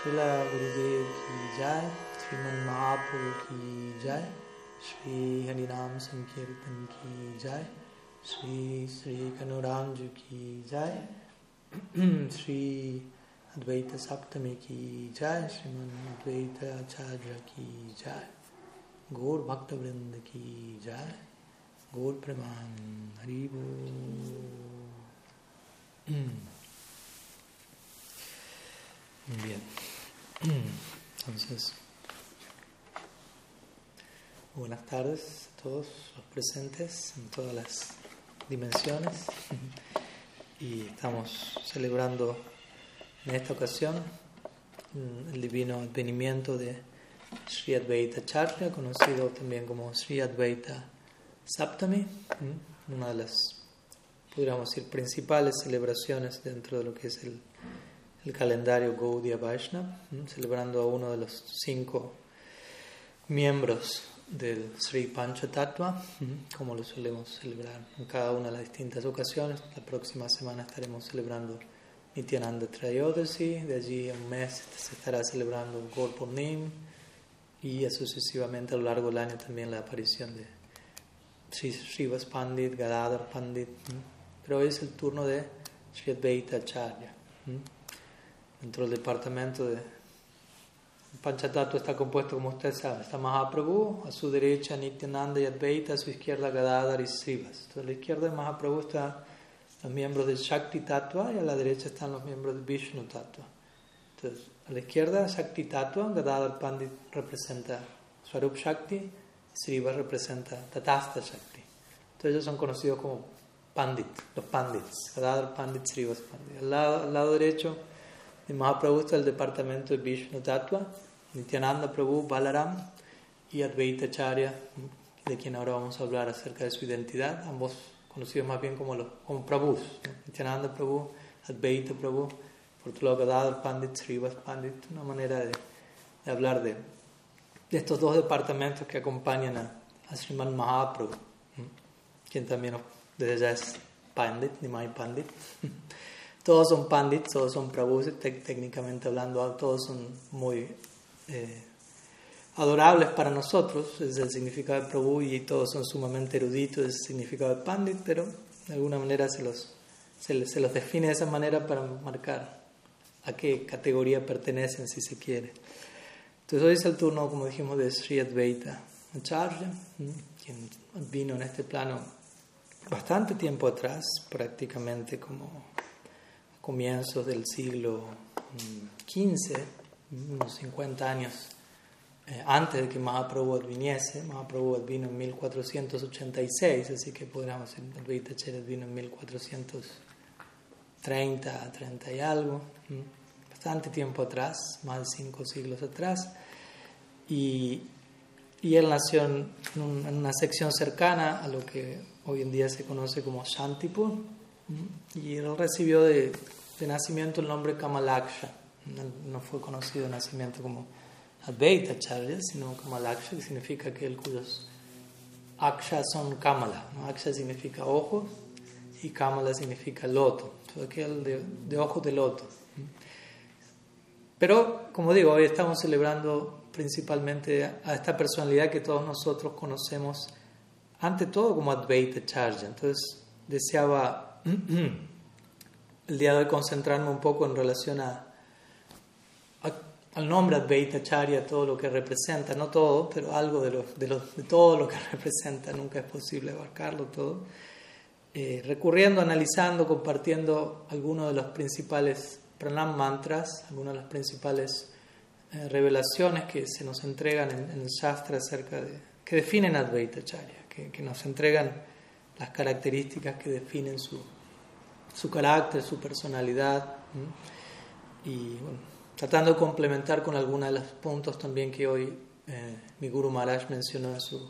Srila Gurudev ki jai, Sriman Mahaprabhu ki jai, Sri Harinam Sankirtan ki jai, Sri Sri Kanuramju ki jai, Sri Advaita Saptami ki jai, Sriman Advaita Acharya ki jai, Gaur Bhakta Vrinda ki jai, Gaur Preman Haribu. Bien. Entonces, buenas tardes a todos los presentes en todas las dimensiones. Y estamos celebrando en esta ocasión el divino advenimiento de Sri Advaita Charya, conocido también como Sri Advaita Saptami, una de las, podríamos decir, principales celebraciones dentro de lo que es el el calendario Gaudiya Vaishnava, celebrando a uno de los cinco miembros del Sri Panchatattva, como lo solemos celebrar en cada una de las distintas ocasiones. La próxima semana estaremos celebrando Nityananda Trayodasi, de allí en un mes se estará celebrando Gaur y sucesivamente a lo largo del año también la aparición de Sri Srivas Pandit, Gadadhar Pandit. Pero hoy es el turno de Sri Advaita Acharya dentro del departamento de Panchatattva está compuesto, como usted sabe, está Mahaprabhu, a su derecha Nityananda y Advaita, a su izquierda Gadadhar y Srivas. Entonces, a la izquierda de Mahaprabhu están los miembros del Shakti Tattva y a la derecha están los miembros del Vishnu Tattva. Entonces, a la izquierda Shakti Tattva, Gadadhar Pandit representa Swarup Shakti, Srivas representa Tatastha Shakti. Entonces ellos son conocidos como Pandit, los Pandits, Gadadhar Pandit, Srivas Pandit. Al lado, al lado derecho el Mahaprabhu está el departamento de Vishnu Tattva, Nityananda Prabhu, Balaram y Advaita Acharya, de quien ahora vamos a hablar acerca de su identidad, ambos conocidos más bien como, los, como Prabhus, Nityananda Prabhu, Advaita Prabhu, por Pandit, Srivas Pandit, una manera de, de hablar de, de, estos dos departamentos que acompañan a, a Sriman Mahaprabhu, quien también desde ya es Pandit, Nimai Pandit. Todos son pandits, todos son prabhus, técnicamente hablando, todos son muy eh, adorables para nosotros, es el significado de prabhu y todos son sumamente eruditos, es el significado de pandit, pero de alguna manera se los, se, se los define de esa manera para marcar a qué categoría pertenecen, si se quiere. Entonces hoy es el turno, como dijimos, de Sri Advaita Acharya, quien vino en este plano bastante tiempo atrás, prácticamente como comienzos del siglo XV, mm, unos 50 años eh, antes de que Mahaprabhu viniese. Mahaprabhu vino en 1486, así que podríamos decir, el Vita vino en 1430, 30 y algo, mm, bastante tiempo atrás, más de cinco siglos atrás. Y, y él nació en, en, una sección cercana a lo que hoy en día se conoce como Shantipur. Y él recibió de nacimiento el nombre Kamalaksha. No, fue conocido de nacimiento como Advaita Charya, sino Kamalaksha, que significa que el cuyos Aksha son Kamala. Aksha significa ojo y Kamala significa loto. Todo aquel de, de ojos de loto. Pero, como digo, hoy estamos celebrando principalmente a esta personalidad que todos nosotros conocemos, ante todo como Advaita Charya. Entonces, deseaba el día de hoy concentrarme un poco en relación a, al nombre Advaita Charya, todo lo que representa, no todo, pero algo de, lo, de, lo, de todo lo que representa, nunca es posible abarcarlo todo, eh, recurriendo, analizando, compartiendo algunos de los principales pranam mantras, algunas de las principales eh, revelaciones que se nos entregan en, el Shastra acerca de, que definen Advaita Charya, que, que nos entregan las características que definen su, su carácter, su personalidad. Y tratando de complementar con algunos de los puntos también que hoy eh, mi Guru Maharaj mencionó en su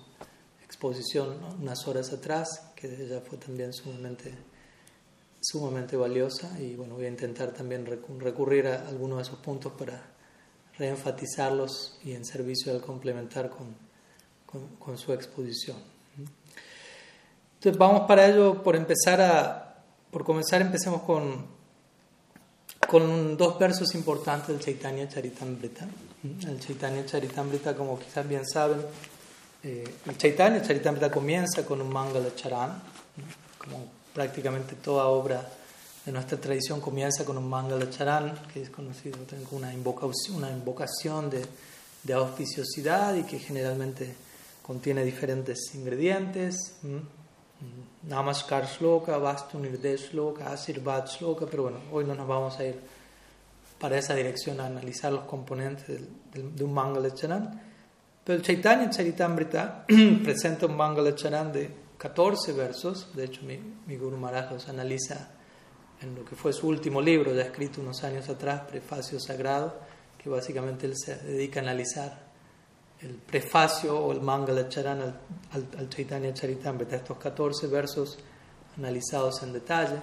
exposición unas horas atrás, que ella fue también sumamente, sumamente valiosa. Y bueno, voy a intentar también recurrir a algunos de esos puntos para reenfatizarlos y en servicio al complementar con, con, con su exposición. Entonces vamos para ello por empezar a por comenzar, empecemos con, con dos versos importantes del Chaitanya Charitamrita. El Chaitanya Charitamrita, como quizás bien saben, eh, el Chaitanya Charitamrita comienza con un Mangala Charan, como prácticamente toda obra de nuestra tradición comienza con un Mangala Charan, que es conocido como una invocación, una invocación de, de auspiciosidad y que generalmente contiene diferentes ingredientes. Namaskar Shloka, Vastu Nirdesh Shloka, Asirvad Shloka, pero bueno, hoy no nos vamos a ir para esa dirección a analizar los componentes de un Mangala Charan. Pero el Chaitanya Charitamrita presenta un Mangala Charan de 14 versos, de hecho mi, mi Guru Maharaj los analiza en lo que fue su último libro, ya escrito unos años atrás, Prefacio Sagrado, que básicamente él se dedica a analizar el prefacio o el Mangala Charan al, al, Chaitanya Charitamrita, estos 14 versos analizados en detalle,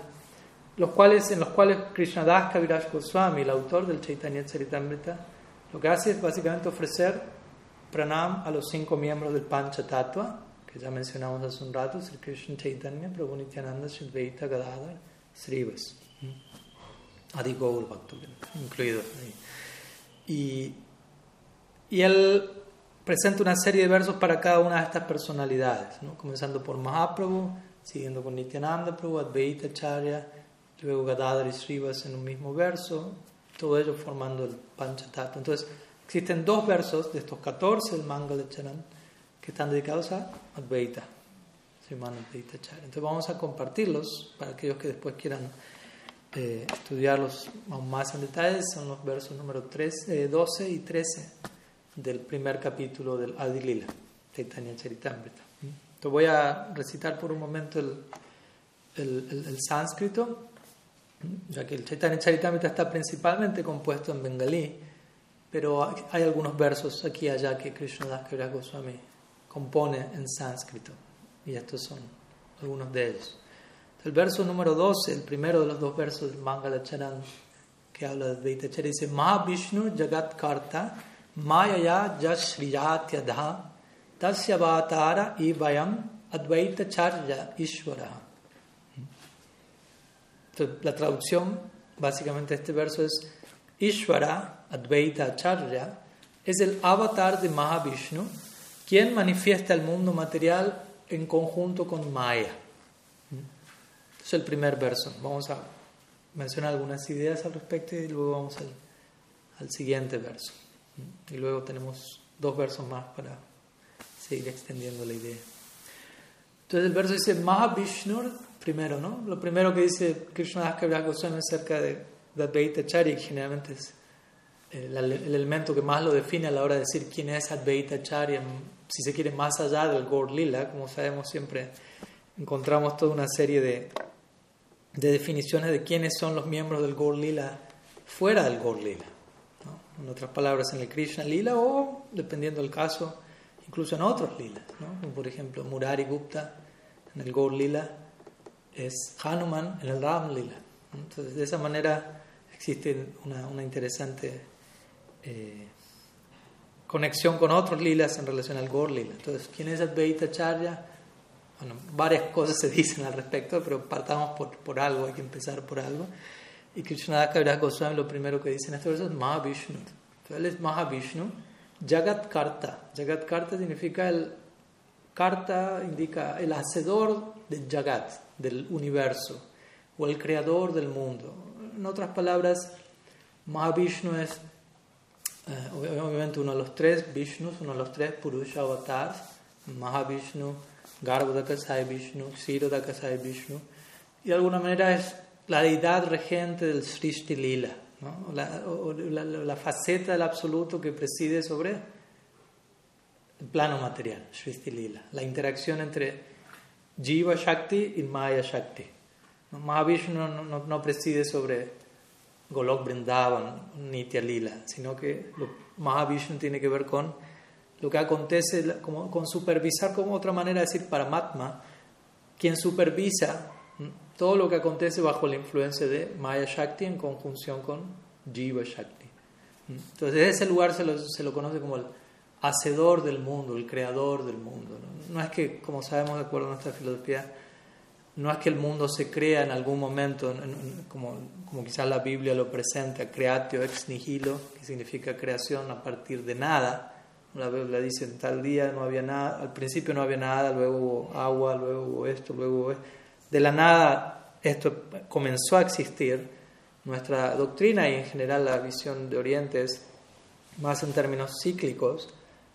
los cuales, en los cuales Krishnadas Kaviraj Goswami, el autor del Chaitanya Charitamrita, lo que hace es básicamente ofrecer pranam a los cinco miembros del Pancha Tattva, que ya mencionamos hace un rato, Sri Krishna Chaitanya, Prabhu Nityananda, Shadvaita Gadadhar, Srivas, Adi Gaur incluidos Y, y él presenta una serie de versos para cada una de estas personalidades, ¿no? comenzando por Mahaprabhu, siguiendo con Nityananda Prabhu, Advaita Charya, luego Gadadhar y Srivas en un mismo verso, todo ello formando el Panchatattva. Entonces, existen dos versos de estos 14 del Mangala Charan que están dedicados a Advaita, Advaita Charya. Entonces, vamos a compartirlos para aquellos que después quieran eh, estudiarlos aún más en detalle. Son los versos número 13, 12 y 13 del primer capítulo del Adilila, Chaitanya Charitamrita. Te voy a recitar por un momento el, el, sánscrito, ya que el Chaitanya Charitamrita está principalmente compuesto en bengalí, pero hay algunos versos aquí y allá que Krishnadas Kaviraj Goswami compone en sánscrito, y estos son algunos de ellos. El verso número 12, el primero de los dos versos del Mangala Charan, que habla de Dvaita dice Mahavishnu Jagat Karta Mayaya Jashriyatyadah Tasyavatara Ivayam Advaita Charya Ishvara. la traducción básicamente este verso es Ishvara Advaita Charya es el avatar de Mahavishnu quien manifiesta el mundo material en conjunto con Maya. Es el primer verso. Vamos a mencionar algunas ideas al respecto y luego vamos al siguiente verso. Y luego tenemos dos versos más para seguir extendiendo la idea. Entonces el verso dice Mahavishnu, primero, ¿no? Lo primero que dice Krishna Das Goswami acerca de, Advaita Chari, generalmente es el, el, elemento que más lo define a la hora de decir quién es Advaita Chari, si se quiere más allá del Gaur Lila, como sabemos siempre encontramos toda una serie de, de definiciones de quiénes son los miembros del Gaur Lila fuera del Gaur Lila en otras palabras, en el Krishna Lila o, dependiendo del caso, incluso en otros lilas, ¿no? por ejemplo Murari Gupta en el Gaur Lila es Hanuman en el Ram Lila. Entonces, de esa manera existe una, una interesante eh, conexión con otros lilas en relación al Gaur Lila. Entonces, ¿quién es Advaita Charya? Bueno, varias cosas se dicen al respecto, pero partamos por, por algo, hay que empezar por algo. Y Krishna Kaviraj Goswami lo primero que dice en este verso es Mahavishnu. Él es Mahavishnu, Jagat Karta. Jagat Karta significa el. Karta indica el hacedor del Jagat, del universo, o el creador del mundo. En otras palabras, Mahavishnu es eh, obviamente uno de los tres Vishnus, uno de los tres Purusha avatars, Mahavishnu, Garbhodaka Sai Vishnu, Ksirodaka Sai Vishnu, y de alguna manera es la deidad regente del Srishti Lila, la, la, faceta del absoluto que preside sobre el plano material, Srishti Lila, la interacción entre Jiva Shakti y Maya Shakti. ¿no? Mahavishnu no, no, no, preside sobre Golok Vrindavan, Nitya Lila, sino que lo, Mahavishnu tiene que ver con lo que acontece, como, con supervisar, como otra manera de decir Paramatma, quien supervisa todo lo que acontece bajo la influencia de Maya Shakti en conjunción con Jiva Shakti. Entonces, ese lugar se lo, se lo conoce como el hacedor del mundo, el creador del mundo. ¿no? es que, como sabemos de acuerdo a nuestra filosofía, no es que el mundo se crea en algún momento, como, como quizás la Biblia lo presenta, creatio ex nihilo, que significa creación a partir de nada. La Biblia dice en tal día no había nada, al principio no había nada, luego hubo agua, luego hubo esto, luego hubo esto. De la nada esto comenzó a existir. Nuestra doctrina y en general la visión de Oriente es más en términos cíclicos.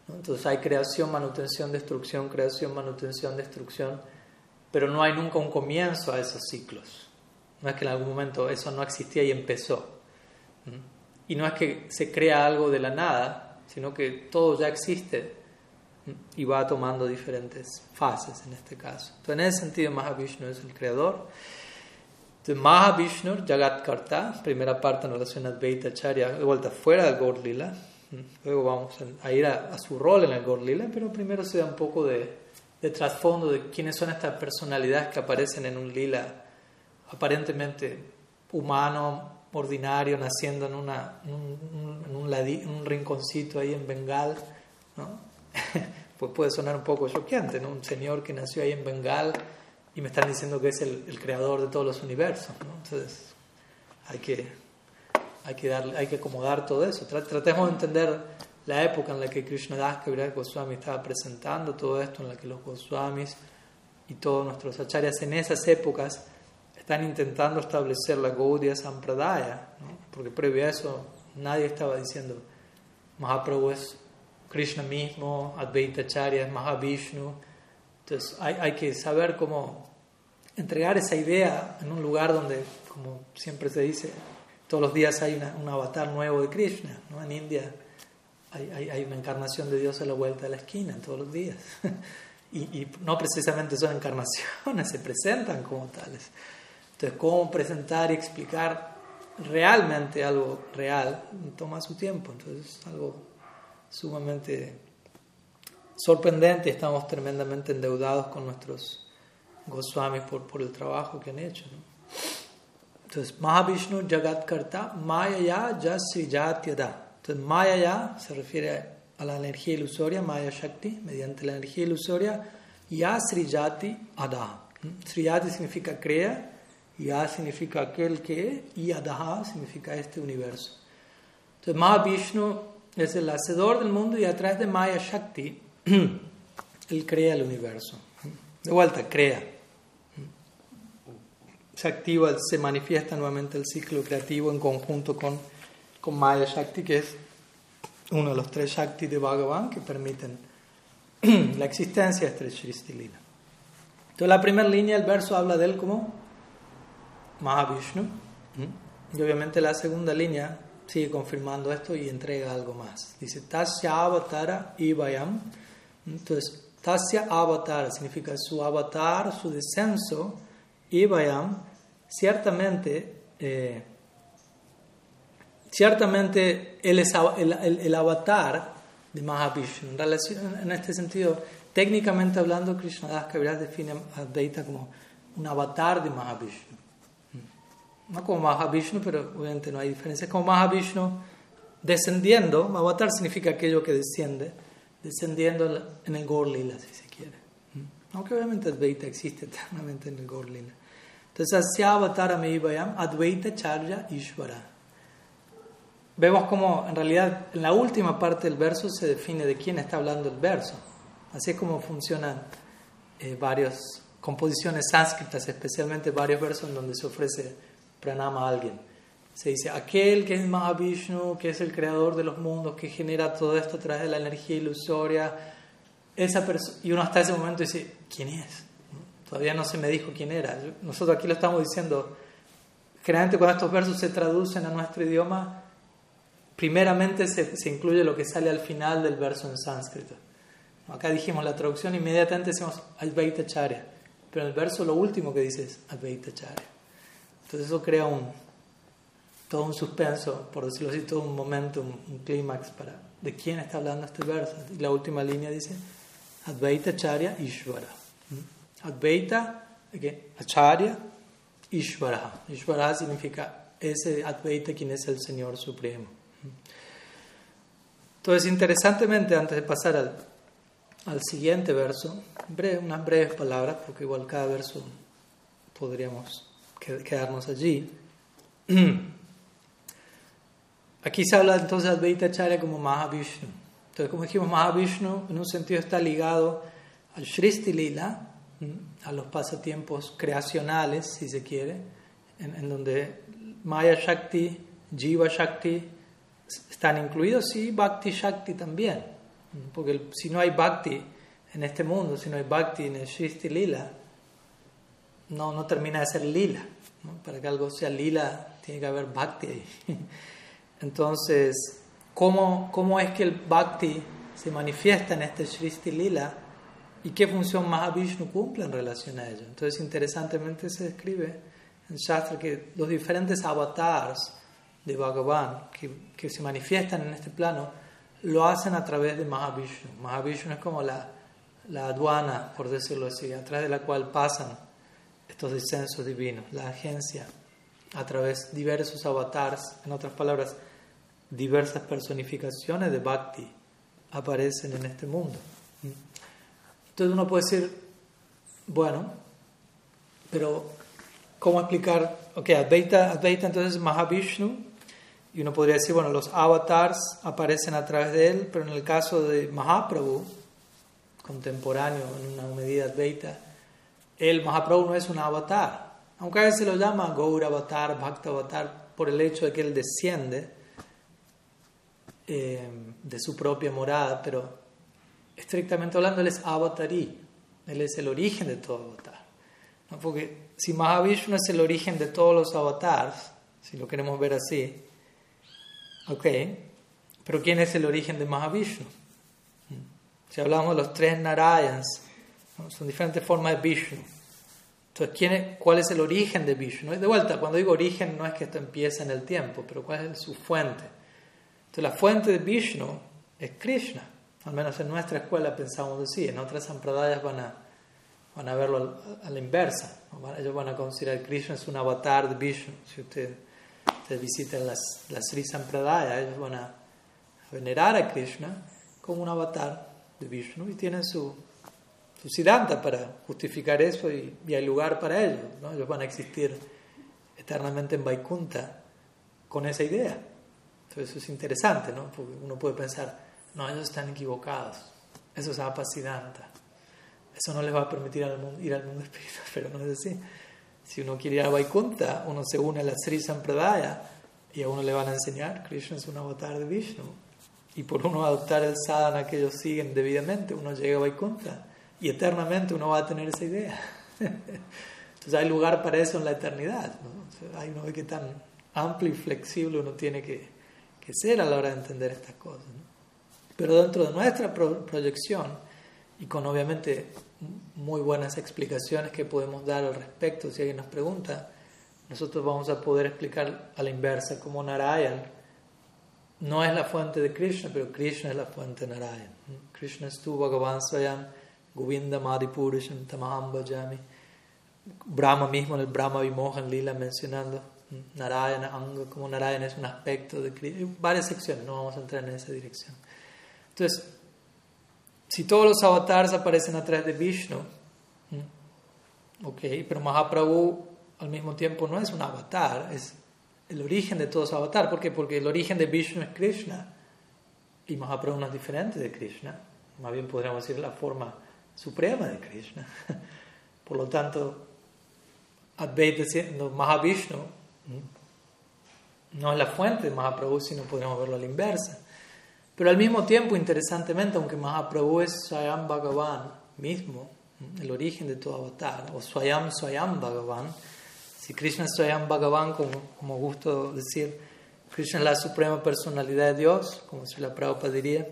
Entonces hay creación, manutención, destrucción, creación, manutención, destrucción pero no hay nunca un comienzo a esos ciclos. No es que en algún momento eso no existía y empezó. Y no es que se crea algo de la nada, sino que todo ya existe y va tomando diferentes fases en este caso. Entonces, en ese sentido, Mahavishnu es el creador. Entonces, Mahavishnu, Jagat Karta, primera parte en relación a Advaita Charya, de vuelta fuera del Gaur Lila. Luego vamos a ir a, su rol en el Gaur Lila, pero primero se da un poco de de trasfondo de quiénes son estas personalidades que aparecen en un lila aparentemente humano, ordinario, naciendo en, una, un, un, rinconcito ahí en Bengal, ¿no? pues puede sonar un poco choqueante, ¿no? Un señor que nació ahí en Bengal y me están diciendo que es el, creador de todos los universos. Entonces hay que, hay que, hay que acomodar todo eso. Tratemos de entender la época en la que Krishnadas Kaviraj Goswami estaba presentando todo esto, en la que los Goswamis y todos nuestros acharyas en esas épocas están intentando establecer la Gaudiya Sampradaya, porque previo a eso nadie estaba diciendo Mahaprabhu es Krishna mismo, Advaita Acharya es Mahavishnu. Entonces hay, hay que saber cómo entregar esa idea en un lugar donde, como siempre se dice, todos los días hay un avatar nuevo de Krishna. ¿no? En India hay, hay, una encarnación de Dios a la vuelta de la esquina todos los días. y, y, no precisamente son encarnaciones, se presentan como tales. Entonces, cómo presentar y explicar realmente algo real toma su tiempo. Entonces, es algo sumamente sorprendente. Estamos tremendamente endeudados con nuestros Goswamis por, por el trabajo que han hecho. ¿no? Entonces, Mahavishnu Jagat Karta Maya Ya Jatyada. Entonces, Maya ya se refiere a la energía ilusoria, Maya Shakti, mediante la energía ilusoria, Ya Srijati Ada. ¿Mm? Srijati significa crea, Ya significa aquel que, y Adaha significa este universo. Entonces, Mahavishnu es el hacedor del mundo y a través de Maya Shakti, él crea el universo. De vuelta, crea. Se activa, se manifiesta nuevamente el ciclo creativo en conjunto con con Maya Shakti, que es uno de los tres Shakti de Bhagavan que permiten la existencia de este Srishti Lila. Entonces, la primera línea del verso habla de él como Mahavishnu. Y obviamente la segunda línea sigue confirmando esto y entrega algo más. Dice Tasya Avatara Ivayam. Entonces, Tasya Avatara significa su avatar, su descenso. Ivayam, ciertamente. Eh, Ciertamente él es el, avatar de Mahavishnu. En, este sentido, técnicamente hablando, Krishnadas Kaviraj define a Advaita como un avatar de Mahavishnu. No como Mahavishnu, pero obviamente no hay diferencia. Como Mahavishnu descendiendo. Avatar significa aquello que desciende, descendiendo en el Gorlila, si se quiere. Aunque obviamente Advaita existe eternamente en el Gorlila. Entonces, Asya Avatara Meivayam Advaita Charya Ishvara vemos como en realidad en la última parte del verso se define de quién está hablando el verso. Así es como funcionan eh, varias composiciones sánscritas, especialmente varios versos en donde se ofrece pranama a alguien. Se dice, aquel que es Mahavishnu, que es el creador de los mundos, que genera todo esto a través de la energía ilusoria, esa y uno hasta ese momento dice, ¿quién es? Todavía no se me dijo quién era. Nosotros aquí lo estamos diciendo, generalmente cuando estos versos se traducen a nuestro idioma, primeramente se, incluye lo que sale al final del verso en sánscrito. Acá dijimos la traducción, inmediatamente decimos Advaita Charya, pero en el verso lo último que dice es Advaita Charya. Entonces eso crea un, todo un suspenso, por decirlo así, todo un momento, un, clímax para de quién está hablando este verso. Y la última línea dice Advaita Charya Ishvara. ¿Mm? Advaita, Acharya Ishvara. Ishvara significa ese Advaita quien es el Señor Supremo. Entonces, interesantemente, antes de pasar al, al siguiente verso, breve, unas breves palabras, porque igual cada verso podríamos quedarnos allí. Aquí se habla entonces de Advaita Acharya como Mahavishnu. Entonces, como dijimos, Mahavishnu en un sentido está ligado al Shristi Lila, a los pasatiempos creacionales, si se quiere, en, donde Maya Shakti, Jiva Shakti están incluidos, sí, Bhakti Shakti también. Porque si no hay Bhakti en este mundo, si no hay Bhakti en el Shristi Lila, no, no termina de ser Lila. Para que algo sea Lila, tiene que haber Bhakti ahí. Entonces, ¿cómo, ¿cómo es que el Bhakti se manifiesta en este Shristi Lila? ¿Y qué función Mahavishnu cumple en relación a ello? Entonces, interesantemente se describe en Shastra que los diferentes avatars de Bhagavan que, que, se manifiestan en este plano lo hacen a través de Mahavishnu. Mahavishnu es como la, la aduana, por decirlo así, a través de la cual pasan estos descensos divinos, la agencia a través de diversos avatars, en otras palabras, diversas personificaciones de Bhakti aparecen en este mundo. Entonces uno puede decir, bueno, pero ¿cómo explicar? Ok, Advaita, Advaita entonces es Mahavishnu, y uno podría decir, bueno, los avatars aparecen a través de él, pero en el caso de Mahaprabhu, contemporáneo en una medida Advaita, el Mahaprabhu no es un avatar, aunque a veces lo llama Gaur Avatar, Bhakta Avatar, por el hecho de que él desciende eh, de su propia morada, pero estrictamente hablando, él es avatarí, él es el origen de todo avatar. Porque si Mahavishnu es el origen de todos los avatars, si lo queremos ver así, ok, pero ¿quién es el origen de Mahavishnu? Si hablamos de los tres Narayans, son diferentes formas de Vishnu. Entonces, ¿quién ¿cuál es el origen de Vishnu? De vuelta, cuando digo origen no es que esto empiece en el tiempo, pero ¿cuál es su fuente? Entonces, la fuente de Vishnu es Krishna. Al menos en nuestra escuela pensamos así. En otras sampradayas van a, van a verlo a la inversa. Ellos van a considerar que Krishna es un avatar de Vishnu. Si ustedes usted visitan las, las Sri Sampradaya, ellos van a venerar a Krishna como un avatar de Vishnu y tienen su siddhanta para justificar eso y, y hay lugar para ellos. ¿no? Ellos van a existir eternamente en Vaikunta con esa idea. Entonces eso es interesante, ¿no? Porque uno puede pensar, no, ellos están equivocados. Eso es apacidanta. Eso no les va a permitir ir al mundo espiritual, pero no es así. Si uno quiere ir a Vaikunta, uno se une a la Sri Sampradaya y a uno le van a enseñar, Krishna es un avatar de Vishnu. Y por uno adoptar el sadhana que ellos siguen debidamente, uno llega a Vaikunta y eternamente uno va a tener esa idea. Entonces hay lugar para eso en la eternidad. ¿no? hay uno ve que tan amplio y flexible uno tiene que, que ser a la hora de entender estas cosas. Pero dentro de nuestra proyección y con obviamente muy buenas explicaciones que podemos dar al respecto, si alguien nos pregunta, nosotros vamos a poder explicar a la inversa como Narayan no es la fuente de Krishna, pero Krishna es la fuente de Narayan. Krishna es tu Bhagavan Govinda Madhipurisham Tamaham Bhajami. Brahma mismo en el Brahma Vimohan Lila mencionando Narayana, Anga, como Narayana es un aspecto de Krishna. Varias secciones, no vamos a entrar en esa dirección. Entonces, si todos los avatars aparecen a través de Vishnu, ok, pero Mahaprabhu al mismo tiempo no es un avatar, es el origen de todos los avatares. ¿Por qué? Porque el origen de Vishnu es Krishna y Mahaprabhu no es diferente de Krishna. Más bien podríamos decir la forma suprema de Krishna. Por lo tanto, Advaita siendo Mahavishnu no es la fuente de Mahaprabhu, sino podríamos verlo a la inversa. Pero al mismo tiempo, interesantemente, aunque Mahaprabhu es Swayam Bhagavan mismo, el origen de todo avatar, o Swayam Swayam Bhagavan, si Krishna es Swayam Bhagavan, como, como gusto decir, Krishna es la suprema personalidad de Dios, como si la Prabhupada diría,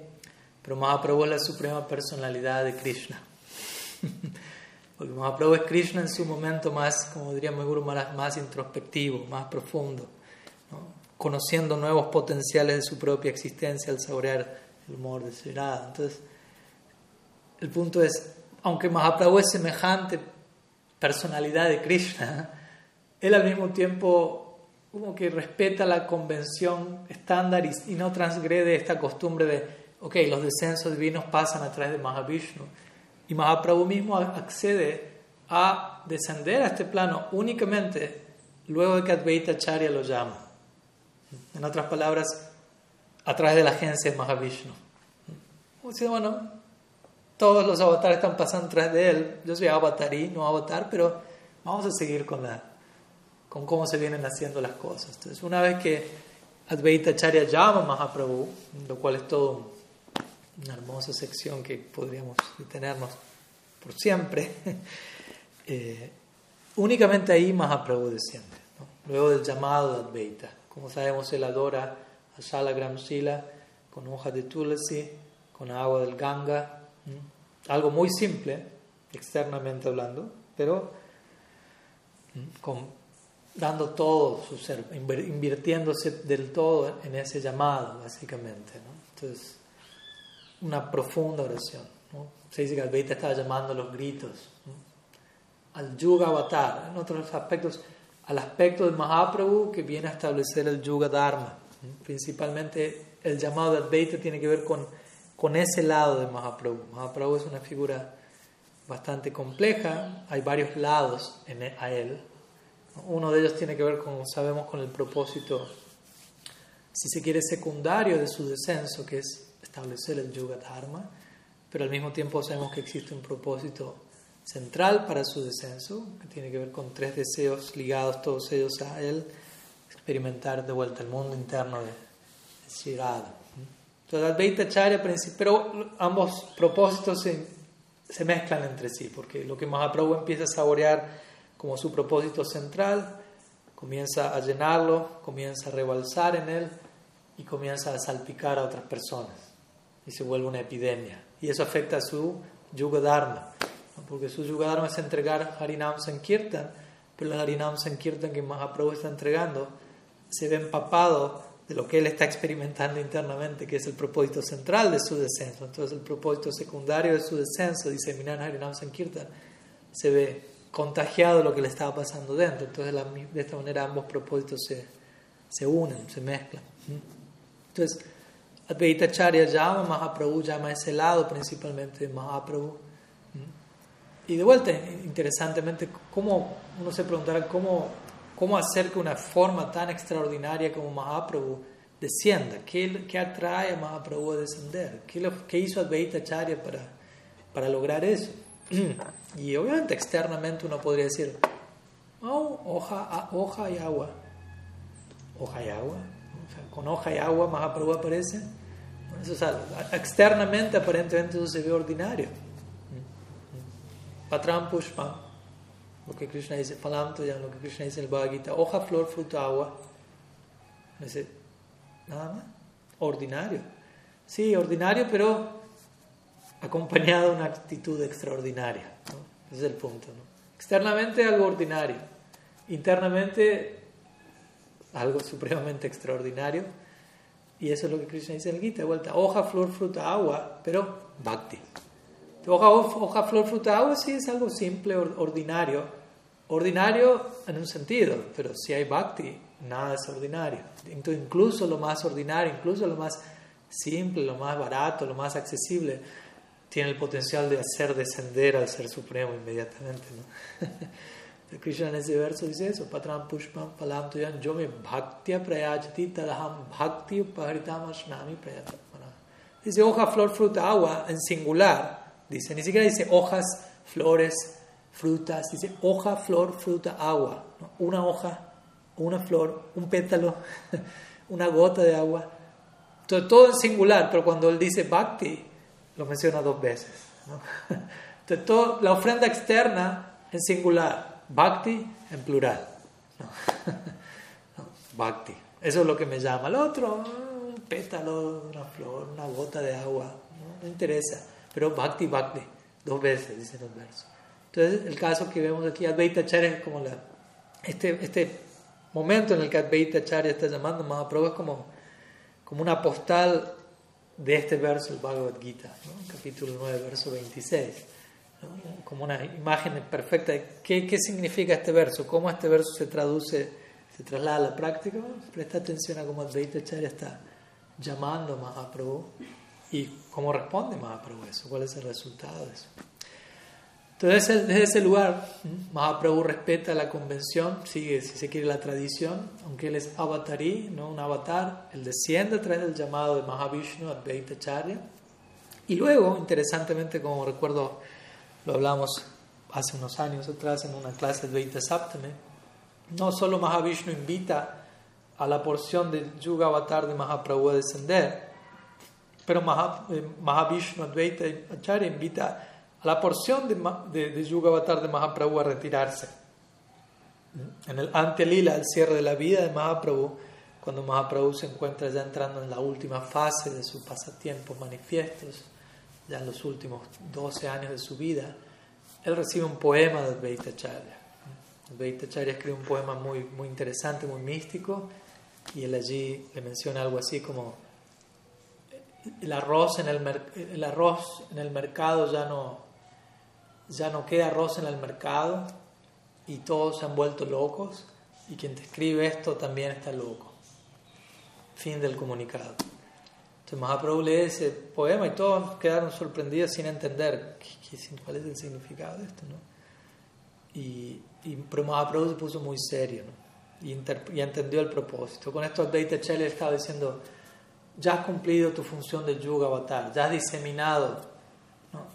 pero Mahaprabhu es la suprema personalidad de Krishna. Porque Mahaprabhu es Krishna en su momento más, como diría Guru más introspectivo, más profundo conociendo nuevos potenciales de su propia existencia al saborear el humor de Sri Entonces, el punto es, aunque Mahaprabhu es semejante personalidad de Krishna, él al mismo tiempo como que respeta la convención estándar y, no transgrede esta costumbre de, ok, los descensos divinos pasan a través de Mahavishnu. Y Mahaprabhu mismo accede a descender a este plano únicamente luego de que Advaita Acharya lo llama. En otras palabras, a través de la agencia de Mahavishnu. O sea, bueno, todos los avatares están pasando tras de él. Yo soy avatarí, no avatar, pero vamos a seguir con, la, con cómo se vienen haciendo las cosas. Entonces, una vez que Advaita Acharya llama a Mahaprabhu, lo cual es todo una hermosa sección que podríamos detenernos por siempre, eh, únicamente ahí Mahaprabhu desciende. Luego del llamado de Advaita. Como sabemos, él adora a Shalagram Shila con hoja de tulsi, con agua del Ganga. Algo muy simple, externamente hablando, pero con, dando todo su ser, invirtiéndose del todo en ese llamado, básicamente. Entonces, una profunda oración. Se dice que Advaita estaba llamando a los gritos, al Yuga Avatar, en otros aspectos, al aspecto del Mahaprabhu que viene a establecer el Yuga Dharma. Principalmente el llamado de Advaita tiene que ver con, con ese lado de Mahaprabhu. Mahaprabhu es una figura bastante compleja, hay varios lados en, e, a él. Uno de ellos tiene que ver, como sabemos, con el propósito, si se quiere, secundario de su descenso, que es establecer el Yuga Dharma, pero al mismo tiempo sabemos que existe un propósito central para su descenso, que tiene que ver con tres deseos ligados todos ellos a él, experimentar de vuelta el mundo interno de, de Entonces, Advaita Charya, pero ambos propósitos se, se, mezclan entre sí, porque lo que Mahaprabhu empieza a saborear como su propósito central, comienza a llenarlo, comienza a rebalsar en él y comienza a salpicar a otras personas y se vuelve una epidemia. Y eso afecta a su yuga dharma, porque su yuga dharma es entregar Harinam Sankirtan, pero el Harinam Sankirtan que Mahaprabhu está entregando se ve empapado de lo que él está experimentando internamente, que es el propósito central de su descenso. Entonces, el propósito secundario de su descenso, diseminar Harinam Sankirtan, se ve contagiado de lo que le estaba pasando dentro. Entonces, de esta manera, ambos propósitos se, se unen, se mezclan. Entonces, Advaita Acharya llama Mahaprabhu, llama a ese lado principalmente de Mahaprabhu. Y de vuelta, interesantemente, ¿cómo, uno se preguntará cómo, cómo hacer que una forma tan extraordinaria como Mahaprabhu descienda. ¿Qué, qué atrae a Mahaprabhu a descender? ¿Qué, qué hizo Advaita Acharya para, para lograr eso? y obviamente externamente uno podría decir, oh, hoja, hoja y agua. Hoja y agua. con hoja y agua Mahaprabhu aparece. Eso es externamente aparentemente eso se ve ordinario. Patram Pushpam, lo que Krishna dice, Falam lo que Krishna dice en el Bhagavad Gita, hoja, flor, fruto, agua. Dice, nada más, ordinario. Sí, ordinario, pero acompañado de una actitud extraordinaria. Ese es el punto. ¿no? Externamente algo ordinario, internamente algo supremamente extraordinario. Y eso es lo que Krishna dice en el Gita, de vuelta, hoja, flor, fruta, agua, pero bhakti. Hoja, hoja, flor, fruta, agua sí es algo simple, ordinario. Ordinario en un sentido, pero si hay bhakti, nada es ordinario. Entonces, incluso lo más ordinario, incluso lo más simple, lo más barato, lo más accesible, tiene el potencial de hacer descender al Ser Supremo inmediatamente. ¿no? Krishna en ese verso dice eso, Patram Pushpam Palam Tuyan, yo me bhaktya prayachati tadaham bhakti upaharitam ashnami Dice hoja, flor, fruta, agua en singular Dice, ni siquiera dice hojas, flores, frutas, dice hoja, flor, fruta, agua. Una hoja, una flor, un pétalo, una gota de agua. Todo, todo en singular, pero cuando él dice bhakti, lo menciona dos veces. Entonces, todo, la ofrenda externa en singular, bhakti en plural. bhakti, eso es lo que me llama. El otro, un pétalo, una flor, una gota de agua, no interesa pero bhakti, bhakti, dos veces, dice los versos. Entonces, el caso que vemos aquí, Advaita Acharya es como la, este, este momento en el que Advaita Acharya está llamando Mahaprabhu es como, como una postal de este verso, el Bhagavad Gita, capítulo 9, verso 26. Como una imagen perfecta de qué, qué significa este verso, cómo este verso se traduce, se traslada a la práctica. Presta atención a cómo Advaita Acharya está llamando a Mahaprabhu ¿Y cómo responde Mahaprabhu eso? ¿Cuál es el resultado de eso? Entonces, desde ese lugar, Mahaprabhu respeta la convención, sigue, si se quiere, la tradición, aunque él es avatarí, no un avatar, él desciende a través del llamado de Mahavishnu, Advaita Charya. Y luego, interesantemente, como recuerdo, lo hablamos hace unos años atrás en una clase de Advaita Saptame, no solo Mahavishnu invita a la porción del Yuga Avatar de Mahaprabhu a descender, pero eh, Mahavishnu Advaita Acharya invita a la porción de, de, Yuga Avatar de Mahaprabhu a retirarse. En el ante lila, el cierre de la vida de Mahaprabhu, cuando Mahaprabhu se encuentra ya entrando en la última fase de sus pasatiempos manifiestos, ya en los últimos 12 años de su vida, él recibe un poema de Advaita Acharya. Advaita Acharya escribe un poema muy, muy interesante, muy místico, y él allí le menciona algo así como el arroz en el, el arroz en el mercado ya no ya no queda arroz en el mercado y todos se han vuelto locos y quien te escribe esto también está loco. Fin del comunicado. Entonces Mahaprabhu lee ese poema y todos quedaron sorprendidos sin entender cuál es el significado de esto. ¿no? Y, y, pero Mahaprabhu se puso muy serio y, y, entendió el propósito. Con esto Advaita Chele estaba diciendo, ya has cumplido tu función de Yuga Avatar, ya has diseminado ¿no?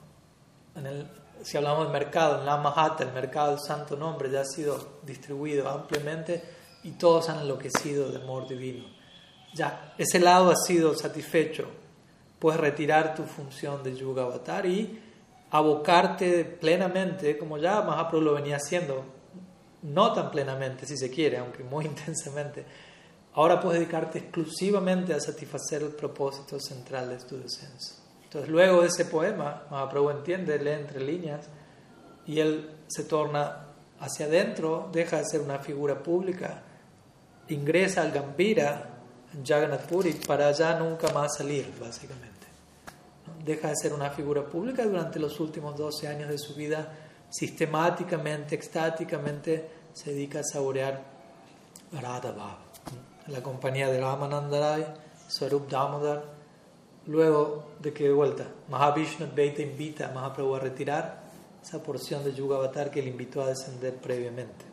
en el, si hablamos del mercado, en la Mahata, el mercado del santo nombre ya ha sido distribuido ampliamente y todos han enloquecido de amor divino. Ya, ese lado ha sido satisfecho. Puedes retirar tu función de Yuga Avatar y abocarte plenamente, como ya Mahaprabhu lo venía haciendo, no tan plenamente si se quiere, aunque muy intensamente. Ahora puedes dedicarte exclusivamente a satisfacer el propósito central de tu descenso. Entonces, luego de ese poema, Mahaprabhu entiende, lee entre líneas y él se torna hacia adentro, deja de ser una figura pública, ingresa al Gambira, Jagannath Puri, para ya nunca más salir, básicamente. Deja de ser una figura pública durante los últimos 12 años de su vida, sistemáticamente, extáticamente, se dedica a saborear Radha Bhava. La compañía de Ramanandarai, Swarup Damodar, luego de que de vuelta Mahavishnu Advaita invita a Mahaprabhu a retirar esa porción de Yuga Avatar que le invitó a descender previamente.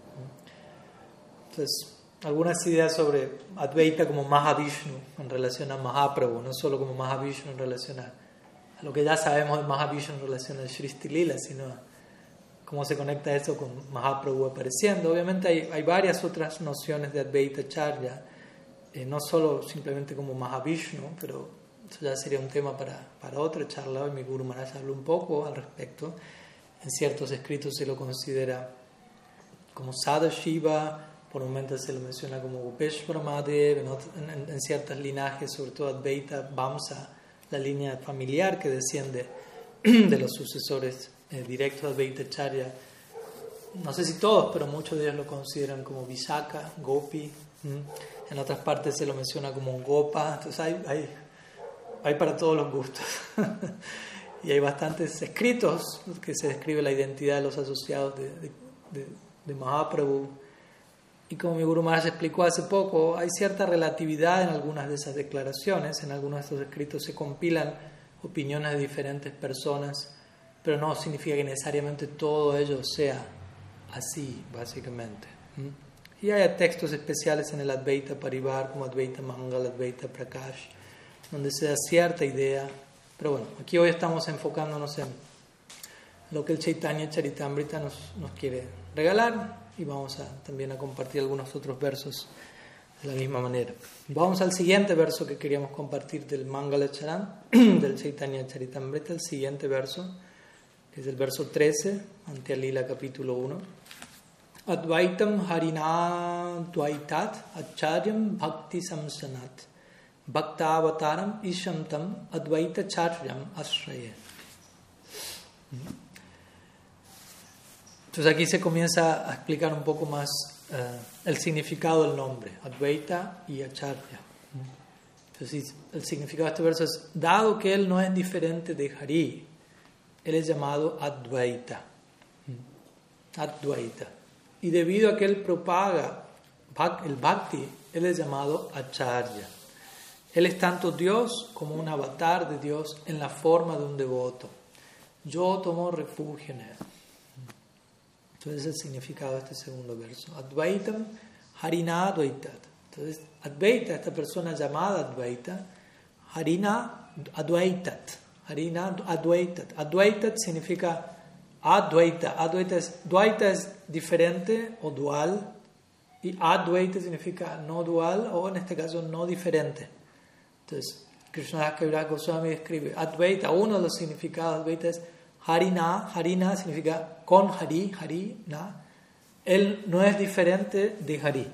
Entonces, algunas ideas sobre Advaita como Mahavishnu en relación a Mahaprabhu, no solo como Mahavishnu en relación a, lo que ya sabemos de Mahavishnu en relación a Shristi Lila, sino cómo se conecta eso con Mahaprabhu apareciendo. Obviamente hay, hay varias otras nociones de Advaita Charya, eh, no solo simplemente como Mahavishnu, pero eso ya sería un tema para, para otra charla. Hoy mi Guru Maharaj habló un poco al respecto. En ciertos escritos se lo considera como Sadashiva, por momentos se lo menciona como Upeshwara Mahadev, en, en, ciertos linajes, sobre todo Advaita Vamsa, la línea familiar que desciende de los sucesores eh, directos de Advaita Charya. No sé si todos, pero muchos de ellos lo consideran como Visaka, Gopi. En otras partes se lo menciona como Gopa. Entonces hay, hay hay para todos los gustos. y hay bastantes escritos que se describe la identidad de los asociados de, de, de, Mahaprabhu. Y como mi Guru Maharaj explicó hace poco, hay cierta relatividad en algunas de esas declaraciones, en algunos de estos escritos se compilan opiniones de diferentes personas, pero no significa que necesariamente todo ello sea así, básicamente. Y hay textos especiales en el Advaita Parivar, como Advaita Mangal, Advaita Prakash, donde se da cierta idea. Pero bueno, aquí hoy estamos enfocándonos en lo que el Chaitanya Charitamrita nos quiere regalar y vamos a, también a compartir algunos otros versos de la misma manera. Vamos al siguiente verso que queríamos compartir del Mangala Charan, del Chaitanya Charitamrita, el siguiente verso, que es el verso 13, ante Alila capítulo 1. Advaitam Harina Dvaitat Acharyam Bhakti Samsanat Bhaktavataram Ishamtam Advaita Charyam Ashraya. Entonces aquí se comienza a explicar un poco más uh, el significado del nombre, Advaita y Acharya. Entonces el significado de este verso es, dado que él no es diferente de Hari, él es llamado Advaita. Advaita. Y debido a que él propaga el Bhakti, él es llamado Acharya. Él es tanto Dios como un avatar de Dios en la forma de un devoto. Yo tomo refugio en Él. Entonces es el significado de este segundo verso. Advaitam Harina Advaitat. Entonces, Advaita, esta persona llamada Advaita, Harina Advaitat. Harina Advaitat. Advaitat significa Advaita. Advaita es, Dvaita es diferente o dual. Y Advaita significa no dual o en este caso no diferente. Entonces, Krishna Kaviraj Goswami escribe Advaita, uno de los significados de Advaita es Harina. Harina significa con Hari, Harina. Él no es diferente de Hari.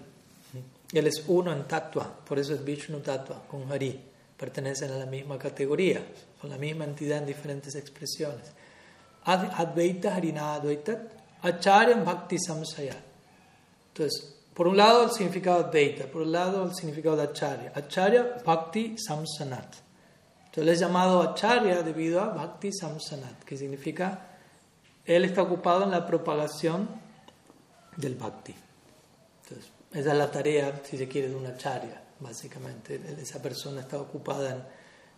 Él es uno en Tattva, por eso es Vishnu Tattva, con Hari. Pertenecen a la misma categoría, son la misma entidad en diferentes expresiones. Advaita Harina Advaita Acharya Bhakti Samsaya. Entonces, por un lado el significado de Advaita, por un lado el significado de Acharya. Acharya Bhakti Samsanat. Entonces él es llamado Acharya debido a Bhakti Samsanat, que significa él está ocupado en la propagación del Bhakti. Esa es la tarea, si se quiere, de una acharya, básicamente. Esa persona está ocupada en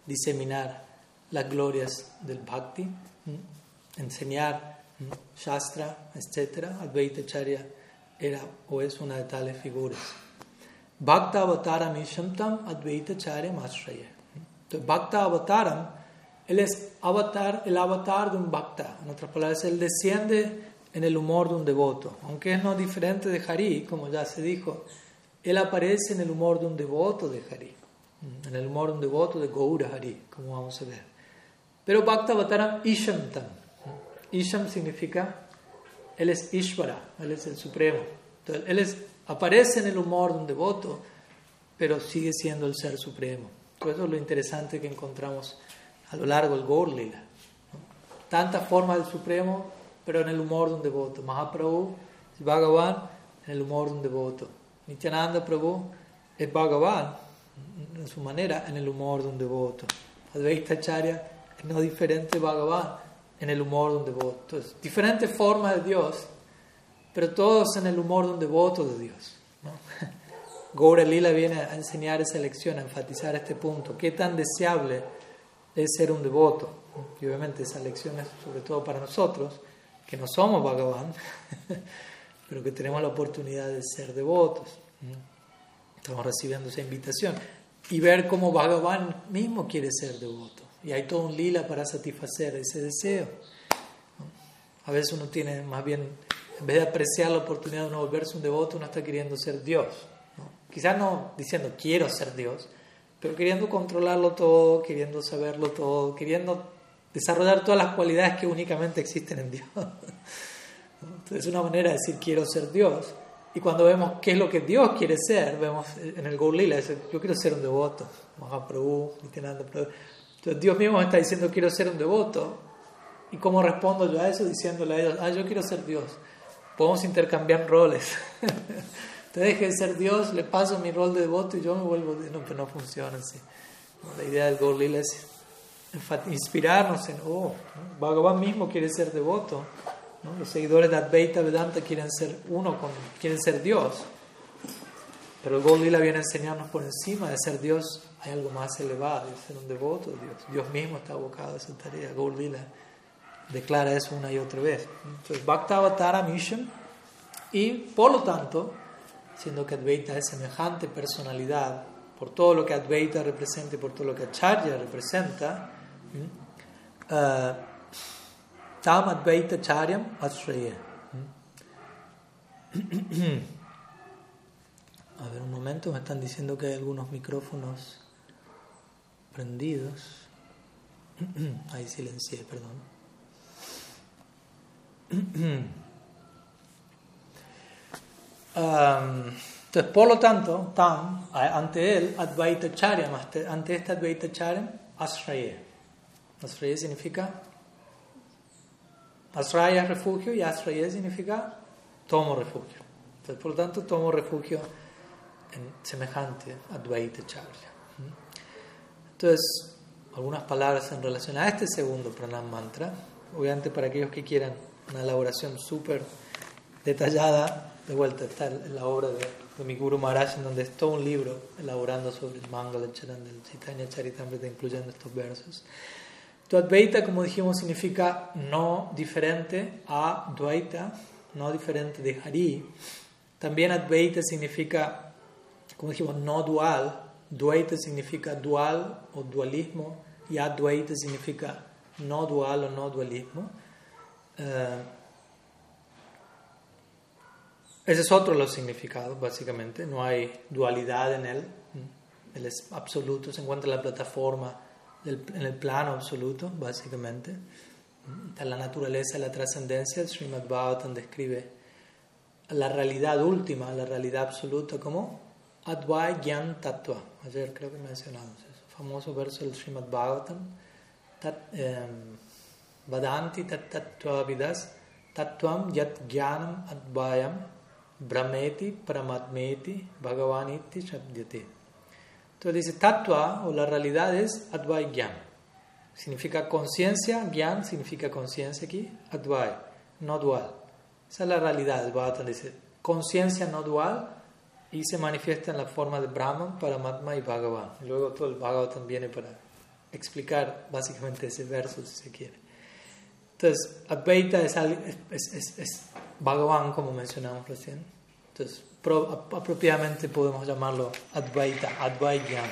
diseminar las glorias del Bhakti, enseñar Shastra, etc. Advaita Acharya era o es una de tales figuras. Bhakta Avataram Ishamtam Advaita Acharya Masraya. Entonces, Bhakta Avataram, él es avatar, el avatar de un Bhakta. En otras palabras, él desciende en el humor de un devoto. Aunque es no diferente de Hari, como ya se dijo, él aparece en el humor de un devoto de Hari, en el humor de un devoto de Gaura Hari, como vamos a ver. Pero Bhakta Isham Ishamtam. Isham significa, él es Ishvara, él es el Supremo. Entonces, él es, aparece en el humor de un devoto, pero sigue siendo el Ser Supremo. eso es lo interesante que encontramos a lo largo del Gaur Lila. Tantas formas del Supremo pero en el humor de un devoto. Mahaprabhu es Bhagavan en el humor de un devoto. Nityananda Prabhu es Bhagavan en su manera en el humor de un devoto. Advaita Acharya es no diferente Bhagavan en el humor de un devoto. Entonces, diferentes formas de Dios, pero todos en el humor de un devoto de Dios. ¿no? Gaura Lila viene a enseñar esa lección, a enfatizar este punto. ¿Qué tan deseable es ser un devoto? Y obviamente esa lección es sobre todo para nosotros que no somos Bhagavan, pero que tenemos la oportunidad de ser devotos. Estamos recibiendo esa invitación y ver cómo Bhagavan mismo quiere ser devoto. Y hay todo un lila para satisfacer ese deseo. A veces uno tiene más bien, en vez de apreciar la oportunidad de uno volverse un devoto, uno está queriendo ser Dios. Quizás no diciendo quiero ser Dios, pero queriendo controlarlo todo, queriendo saberlo todo, queriendo desarrollar todas las cualidades que únicamente existen en Dios. Entonces es una manera de decir quiero ser Dios. Y cuando vemos qué es lo que Dios quiere ser, vemos en el Gaulila, yo quiero ser un devoto. Mahaprabhu, Entonces Dios mismo está diciendo quiero ser un devoto. ¿Y cómo respondo yo a eso? Diciéndole a ellos, ah, yo quiero ser Dios. Podemos intercambiar roles. Te deje de ser Dios, le paso mi rol de devoto y yo me vuelvo... No, pero no funciona así. La idea del Gaulila es inspirarnos en, oh, Bhagavan mismo quiere ser devoto, los seguidores de Advaita Vedanta quieren ser uno, con, quieren ser Dios, pero el Gaudila viene a enseñarnos por encima de ser Dios, hay algo más elevado, de ser un devoto de Dios. Dios mismo está abocado a esa tarea. Gaudila declara eso una y otra vez. Entonces, Bhakta Avatara Mission, y por lo tanto, siendo que Advaita es semejante personalidad, por todo lo que Advaita representa y por todo lo que Acharya representa, Tam Advaita Charyam Ashraya. A ver, un momento, me están diciendo que hay algunos micrófonos prendidos. Ahí silencié, perdón. entonces, por lo tanto, Tam, ante él, Advaita Charyam, ante este Advaita Charyam, Ashraya. Asraya significa Asraya refugio y Asraya significa tomo refugio. Entonces, por lo tanto, tomo refugio en semejante Advaita Charya. Entonces, algunas palabras en relación a este segundo pranam mantra. Obviamente, para aquellos que quieran una elaboración súper detallada, de vuelta está en la obra de, de mi Guru Maharaj, en donde es todo un libro elaborando sobre el Mangala Charan del Chaitanya Charitamrita, incluyendo estos versos. Tu Advaita, como dijimos, significa no diferente a Dvaita, no diferente de Hari. También Advaita significa, como dijimos, no dual. Dvaita significa dual o dualismo y Advaita significa no dual o no dualismo. Eh, ese es otro de los significados, básicamente. No hay dualidad en él. Él es absoluto, se encuentra en la plataforma, en el plano absoluto, básicamente. En la naturaleza la trascendencia, el Srimad Bhagavatam describe la realidad última, la realidad absoluta, como Advai Gyan Tattva. Ayer creo que mencionamos eso. Famoso verso del Srimad Bhagavatam. Tat, eh, Vadanti Tattva Vidas Tattvam Yat Gyanam Advayam Brahmeti Paramatmeti Bhagavaniti Shabdyate. Entonces dice Tattva o la realidad es Advai Gyan. Significa conciencia, Gyan significa conciencia aquí, Advai, no dual. Esa es la realidad. El Bhagavatam dice conciencia no dual y se manifiesta en la forma de Brahman, Paramatma y Bhagavan. Luego todo el Bhagavatam viene para explicar básicamente ese verso si se quiere. Entonces, Advaita es, es, es, Bhagavan, como mencionamos recién. Entonces, apropiadamente podemos llamarlo Advaita, Advaigyan.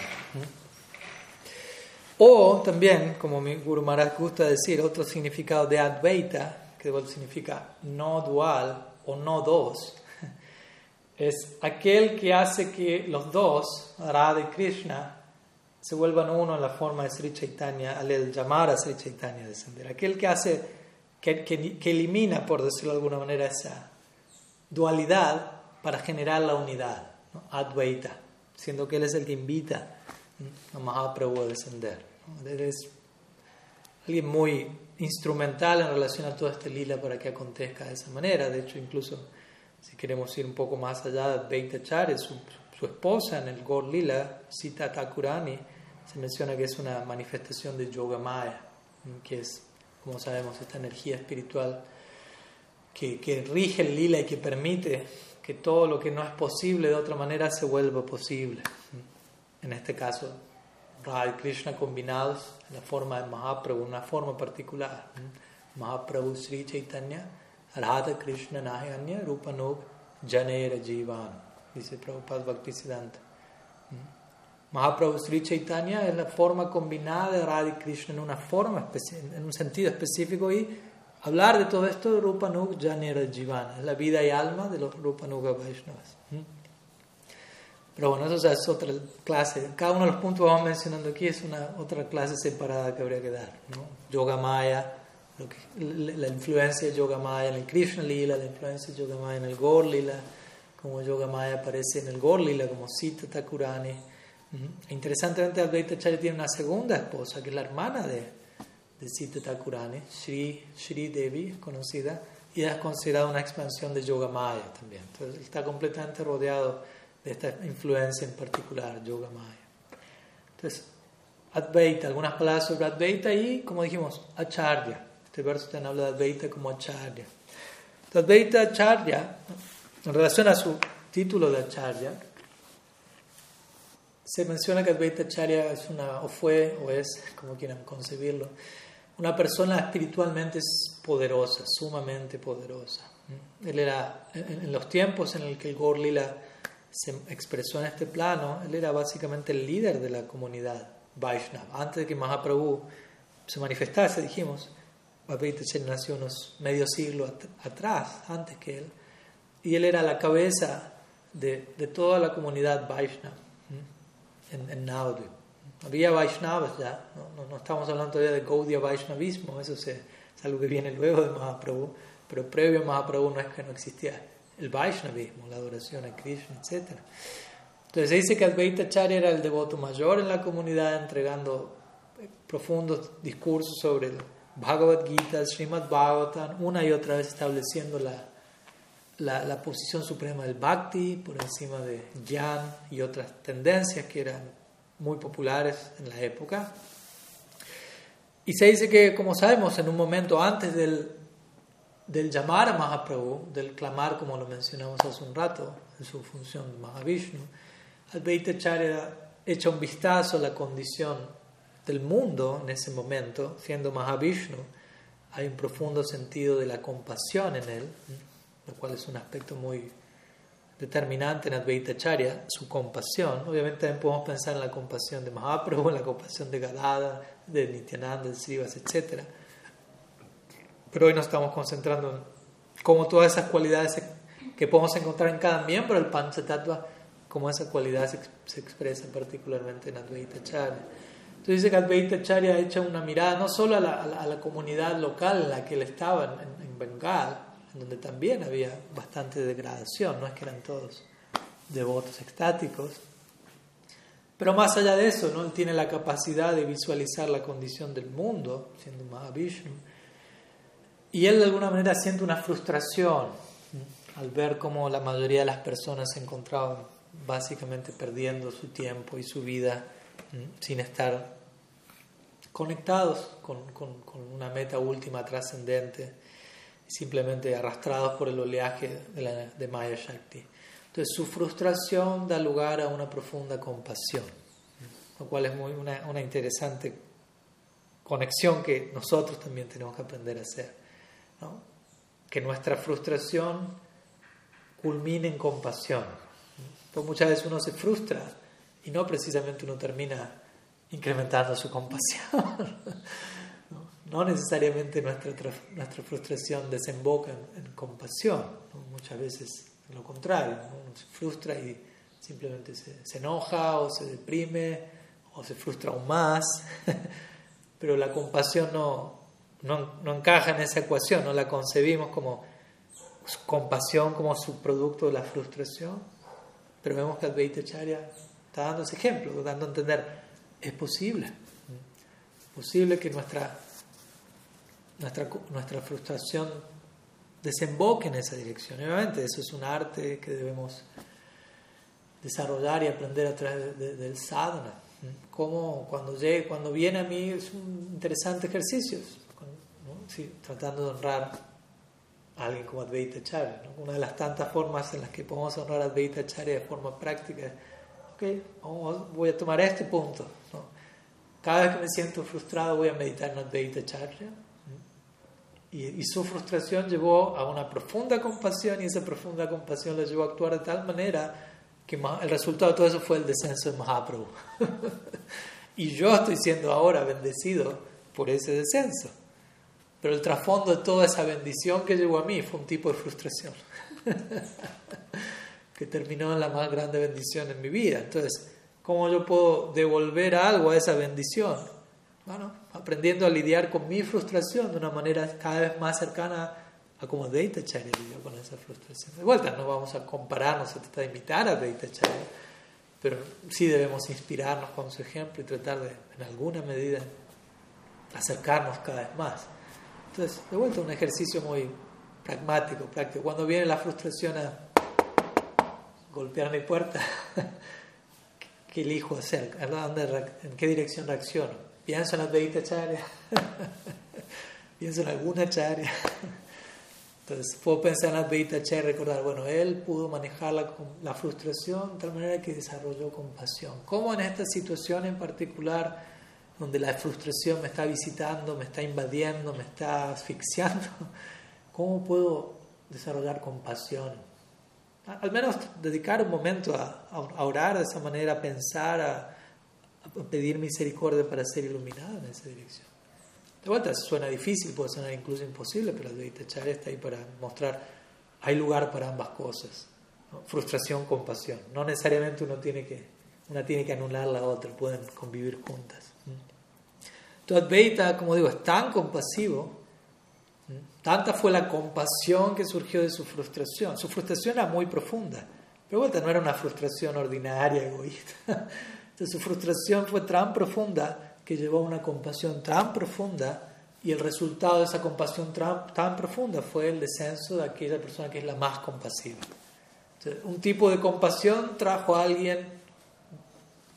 O también, como mi Guru Maharaj gusta decir, otro significado de Advaita, que significa no dual o no dos, es aquel que hace que los dos, Radha y Krishna, se vuelvan uno en la forma de Sri Chaitanya, al llamar a Sri Chaitanya descender. Aquel que hace que, que, elimina, por decirlo de alguna manera, esa dualidad para generar la unidad, Advaita, siendo que Él es el que invita a Mahaprabhu a descender. Él es alguien muy instrumental en relación a todo este lila para que acontezca de esa manera. De hecho, incluso si queremos ir un poco más allá, Advaita Chari, su, su esposa en el Gor Lila, Sita Thakurani, se menciona que es una manifestación de Yoga Maya, que es como sabemos, esta energía espiritual que, que, rige el lila y que permite que todo lo que no es posible de otra manera se vuelva posible. En este caso, Radha y Krishna combinados en la forma de Mahaprabhu, una forma particular. Mahaprabhu Sri Chaitanya, Radha Krishna Nahanya Rupanuk Janera Jivan, dice Prabhupada Bhaktisiddhanta. Mahaprabhu Sri Chaitanya es la forma combinada de Radha Krishna en una forma, en un sentido específico y hablar de todo esto de Rupanuk Janera Jivana, es la vida y alma de los Rupanuga Vaishnavas. ¿Mm? Pero bueno, eso es otra clase. Cada uno de los puntos que vamos mencionando aquí es una otra clase separada que habría que dar. ¿no? Yoga Maya, la influencia de Yoga Maya en el Krishna Lila, la influencia de Yoga Maya en el Gaur Lila, como Yoga Maya aparece en el Gaur Lila, como Sita Interesantemente, Advaita Charya tiene una segunda esposa, que es la hermana de, de Sita Thakurani, Sri, Sri Devi, conocida, y es considerada una expansión de Yoga Maya también. Entonces, está completamente rodeado de esta influencia en particular, Yoga Maya. Entonces, Advaita, algunas palabras sobre Advaita y, como dijimos, Acharya. Este verso también habla de Advaita como Acharya. Entonces, Advaita Acharya, en relación a su título de Acharya, se menciona que Advaita Acharya es una, o fue, o es, como quieran concebirlo, una persona espiritualmente poderosa, sumamente poderosa. Él era, en los tiempos en el que el Gaur Lila se expresó en este plano, él era básicamente el líder de la comunidad Vaishnava. Antes de que Mahaprabhu se manifestase, dijimos, Advaita Acharya nació unos medio siglo atrás, antes que él, y él era la cabeza de, de toda la comunidad Vaishnava en, en Había Vaishnavas ya, no, no, estamos hablando todavía de Gaudiya Vaishnavismo, eso es algo que viene luego de Mahaprabhu, pero previo a Mahaprabhu no es que no existía el Vaishnavismo, la adoración a Krishna, etc. Entonces se dice que Advaita Charya era el devoto mayor en la comunidad, entregando profundos discursos sobre el Bhagavad Gita, Srimad Bhagavatam, una y otra vez estableciendo la, la, posición suprema del bhakti por encima de Jnana y otras tendencias que eran muy populares en la época. Y se dice que, como sabemos, en un momento antes del, del llamar a Mahaprabhu, del clamar, como lo mencionamos hace un rato, en su función de Mahavishnu, Advaita Charya echa un vistazo a la condición del mundo en ese momento, siendo Mahavishnu, hay un profundo sentido de la compasión en él lo cual es un aspecto muy determinante en Advaita Charya, su compasión. Obviamente también podemos pensar en la compasión de Mahaprabhu, en la compasión de Gadada, de Nityananda, de Srivas, etc. Pero hoy nos estamos concentrando en cómo todas esas cualidades que podemos encontrar en cada miembro del Panchatattva, cómo esa cualidad se, se expresa particularmente en Advaita Charya. Entonces dice que Advaita Charya ha hecho una mirada no solo a la, a la, comunidad local en la que él estaba, en, en Bengal, donde también había bastante degradación, no es que eran todos devotos extáticos. Pero más allá de eso, ¿no? él tiene la capacidad de visualizar la condición del mundo, siendo Mahavishnu, y él de alguna manera siente una frustración al ver cómo la mayoría de las personas se encontraban básicamente perdiendo su tiempo y su vida sin estar conectados con, con, con una meta última trascendente simplemente arrastrados por el oleaje de, Maya Shakti. Entonces su frustración da lugar a una profunda compasión, lo cual es muy una, interesante conexión que nosotros también tenemos que aprender a hacer. Que nuestra frustración culmine en compasión. Pues muchas veces uno se frustra y no precisamente uno termina incrementando su compasión. no necesariamente nuestra, nuestra frustración desemboca en, compasión, muchas veces lo contrario, uno se frustra y simplemente se, se, enoja o se deprime o se frustra aún más, pero la compasión no, no, no, encaja en esa ecuación, no la concebimos como compasión como subproducto de la frustración, pero vemos que Advaita Charya está dando ese ejemplo, dando a entender, es posible, es posible que nuestra nuestra, nuestra frustración desemboque en esa dirección. obviamente eso es un arte que debemos desarrollar y aprender a través del sadhana. Como cuando, llegue, cuando viene a mí es un interesante ejercicio, tratando de honrar a alguien como Advaita Charya. Una de las tantas formas en las que podemos honrar a Advaita Charya de forma práctica ok, voy a tomar este punto. Cada vez que me siento frustrado voy a meditar en Advaita Charya y, su frustración llevó a una profunda compasión y esa profunda compasión le llevó a actuar de tal manera que el resultado de todo eso fue el descenso de Mahaprabhu. y yo estoy siendo ahora bendecido por ese descenso. Pero el trasfondo de toda esa bendición que llegó a mí fue un tipo de frustración. que terminó en la más grande bendición en mi vida. Entonces, ¿cómo yo puedo devolver algo a esa bendición? Bueno, aprendiendo a lidiar con mi frustración de una manera cada vez más cercana a como Deita Charya lidió con esa frustración. De vuelta, no vamos a compararnos, se trata de imitar a Deita Charya, pero sí debemos inspirarnos con su ejemplo y tratar de, en alguna medida, acercarnos cada vez más. Entonces, de vuelta, un ejercicio muy pragmático, práctico. Cuando viene la frustración a golpear mi puerta, ¿qué elijo hacer? ¿En qué dirección reacciono? Pienso en Advaita Charya, pienso en alguna Charya. Entonces puedo pensar en Advaita Charya y recordar, bueno, él pudo manejar la, la, frustración de tal manera que desarrolló compasión. ¿Cómo en esta situación en particular, donde la frustración me está visitando, me está invadiendo, me está asfixiando, cómo puedo desarrollar compasión? Al menos dedicar un momento a, a orar de esa manera, a pensar, a pedir misericordia para ser iluminado en esa dirección. De vuelta, suena difícil, puede sonar incluso imposible, pero Advaita Charya está ahí para mostrar, hay lugar para ambas cosas. Frustración, compasión. No necesariamente uno tiene que, una tiene que anular la otra, pueden convivir juntas. Entonces Advaita, como digo, es tan compasivo, tanta fue la compasión que surgió de su frustración. Su frustración era muy profunda, pero de vuelta no era una frustración ordinaria, egoísta su frustración fue tan profunda que llevó a una compasión tan profunda y el resultado de esa compasión tan, profunda fue el descenso de aquella persona que es la más compasiva. un tipo de compasión trajo a alguien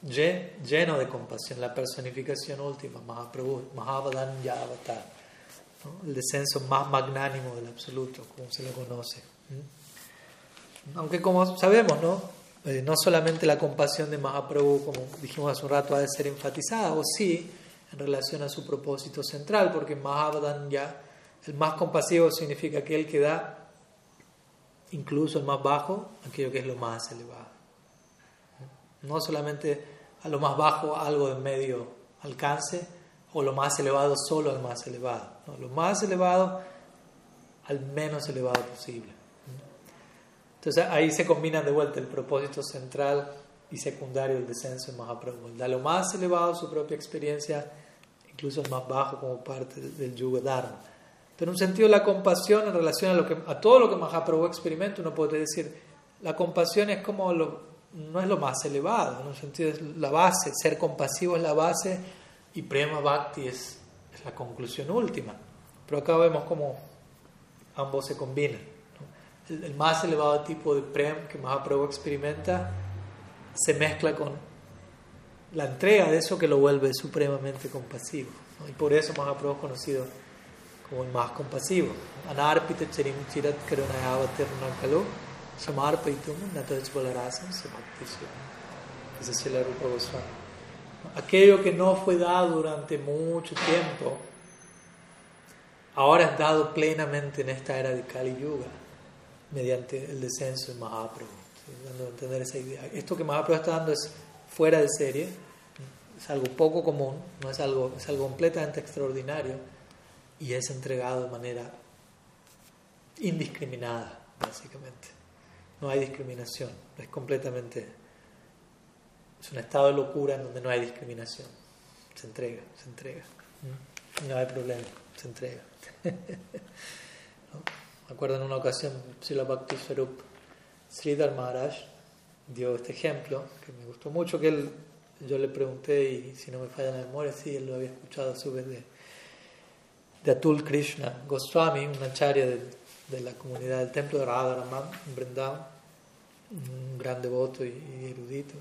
lleno de compasión, la personificación última, Mahaprabhu, Avatar, el descenso más magnánimo del absoluto, como se lo conoce. Aunque como sabemos, ¿no? Eh, no solamente la compasión de Mahaprabhu, como dijimos hace un rato, ha de ser enfatizada, o sí, en relación a su propósito central, porque ya el más compasivo significa aquel que da incluso el más bajo, aquello que es lo más elevado. No solamente a lo más bajo algo de medio alcance, o lo más elevado solo al más elevado. lo más elevado al menos elevado posible. Entonces ahí se combinan de vuelta el propósito central y secundario del descenso en Mahaprabhu. Da lo más elevado su propia experiencia, incluso el más bajo como parte del yuga dharma. Pero en un sentido la compasión en relación a, lo que, a todo lo que Mahaprabhu experimenta, uno puede decir, la compasión es como no es lo más elevado, en un sentido es la base, ser compasivo es la base y Prema Bhakti es, es la conclusión última. Pero acá vemos cómo ambos se combinan. El, más elevado tipo de Prem que Mahaprabhu experimenta se mezcla con la entrega de eso que lo vuelve supremamente compasivo. Y por eso Mahaprabhu es conocido como el más compasivo. Anarpita charim chirat karunayavatirnakalu samarpaitum natach balarasam Esa es la Rupa Goswami aquello que no fue dado durante mucho tiempo, ahora es dado plenamente en esta era de Kali Yuga, mediante el descenso de Mahaprabhu. Dando a entender esa idea. Esto que Mahaprabhu está dando es fuera de serie, es algo poco común, no es algo, es algo completamente extraordinario y es entregado de manera indiscriminada, básicamente. No hay discriminación, es completamente es un estado de locura en donde no hay discriminación. Se entrega, se entrega. No hay problema, se entrega. Acuerdo en una ocasión, Srila Bhakti Sridhar Maharaj dio este ejemplo que me gustó mucho, que él, yo le pregunté, y si no me falla la memoria, sí, él lo había escuchado a su vez de, de Atul Krishna Goswami, una acharya de, de, la comunidad del templo de Radharaman en Vrindavan, un gran devoto y erudito.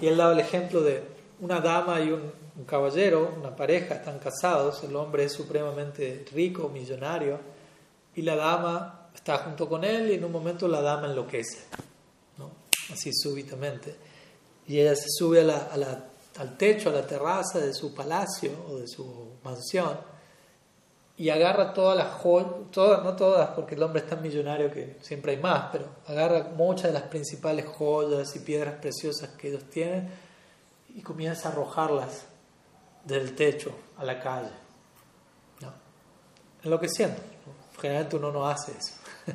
Y él daba el ejemplo de una dama y un, caballero, una pareja, están casados, el hombre es supremamente rico, millonario, y la dama está junto con él y en un momento la dama enloquece, ¿no? así súbitamente. Y ella se sube al techo, a la terraza de su palacio o de su mansión y agarra todas las joyas, todas, no todas, porque el hombre es tan millonario que siempre hay más, pero agarra muchas de las principales joyas y piedras preciosas que ellos tienen y comienza a arrojarlas del techo a la calle. ¿no? Enloqueciendo. Generalmente uno no hace eso,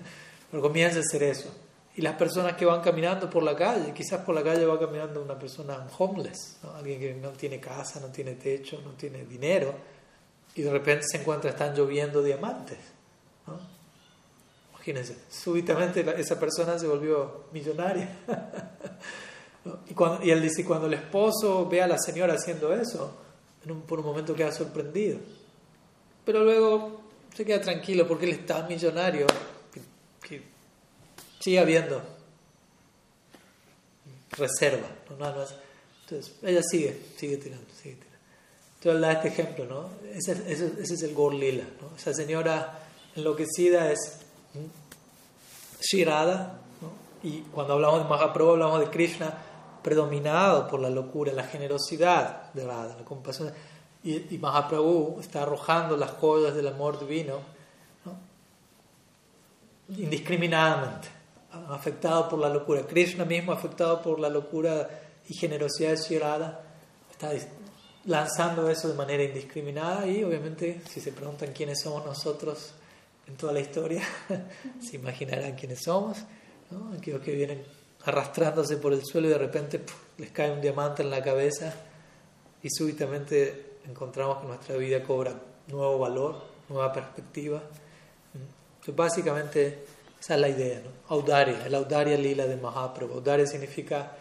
pero comienza a hacer eso. Y las personas que van caminando por la calle, quizás por la calle va caminando una persona homeless, alguien que no tiene casa, no tiene techo, no tiene dinero y de repente se encuentra, están lloviendo diamantes. ¿no? Imagínense, súbitamente esa persona se volvió millonaria. y, cuando, y él dice, cuando el esposo ve a la señora haciendo eso, por un momento queda sorprendido. Pero luego se queda tranquilo porque él está millonario, que, sigue habiendo reserva. Entonces, ella sigue, sigue tirando, sigue tirando. Entonces da este ejemplo, ¿no? Ese, ese, es el Gorlila, ¿no? Esa señora enloquecida es Shirada, ¿no? Y cuando hablamos de Mahaprabhu hablamos de Krishna predominado por la locura, la generosidad de Radha, la compasión. Y, y Mahaprabhu está arrojando las joyas del amor divino ¿no? indiscriminadamente, afectado por la locura. Krishna mismo afectado por la locura y generosidad de Shirada, está lanzando eso de manera indiscriminada y obviamente si se preguntan quiénes somos nosotros en toda la historia, se imaginarán quiénes somos, ¿no? aquellos que vienen arrastrándose por el suelo y de repente les cae un diamante en la cabeza y súbitamente encontramos que nuestra vida cobra nuevo valor, nueva perspectiva. Entonces, básicamente esa es la idea, ¿no? Audaria, el audaria lila de Mahaprabhu. Audaria significa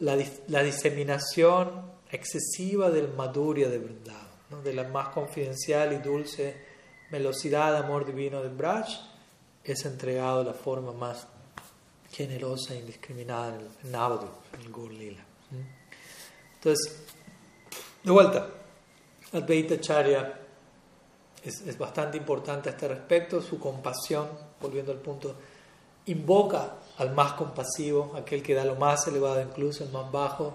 la, la diseminación excesiva del maduria de Vrindavan, de la más confidencial y dulce velocidad de amor divino de Braj, es entregado de la forma más generosa e indiscriminada en Navadu, en el Gurlila. Entonces, de vuelta, Advaita Charya es, es bastante importante a este respecto, su compasión, volviendo al punto, invoca al más compasivo, aquel que da lo más elevado, incluso el más bajo,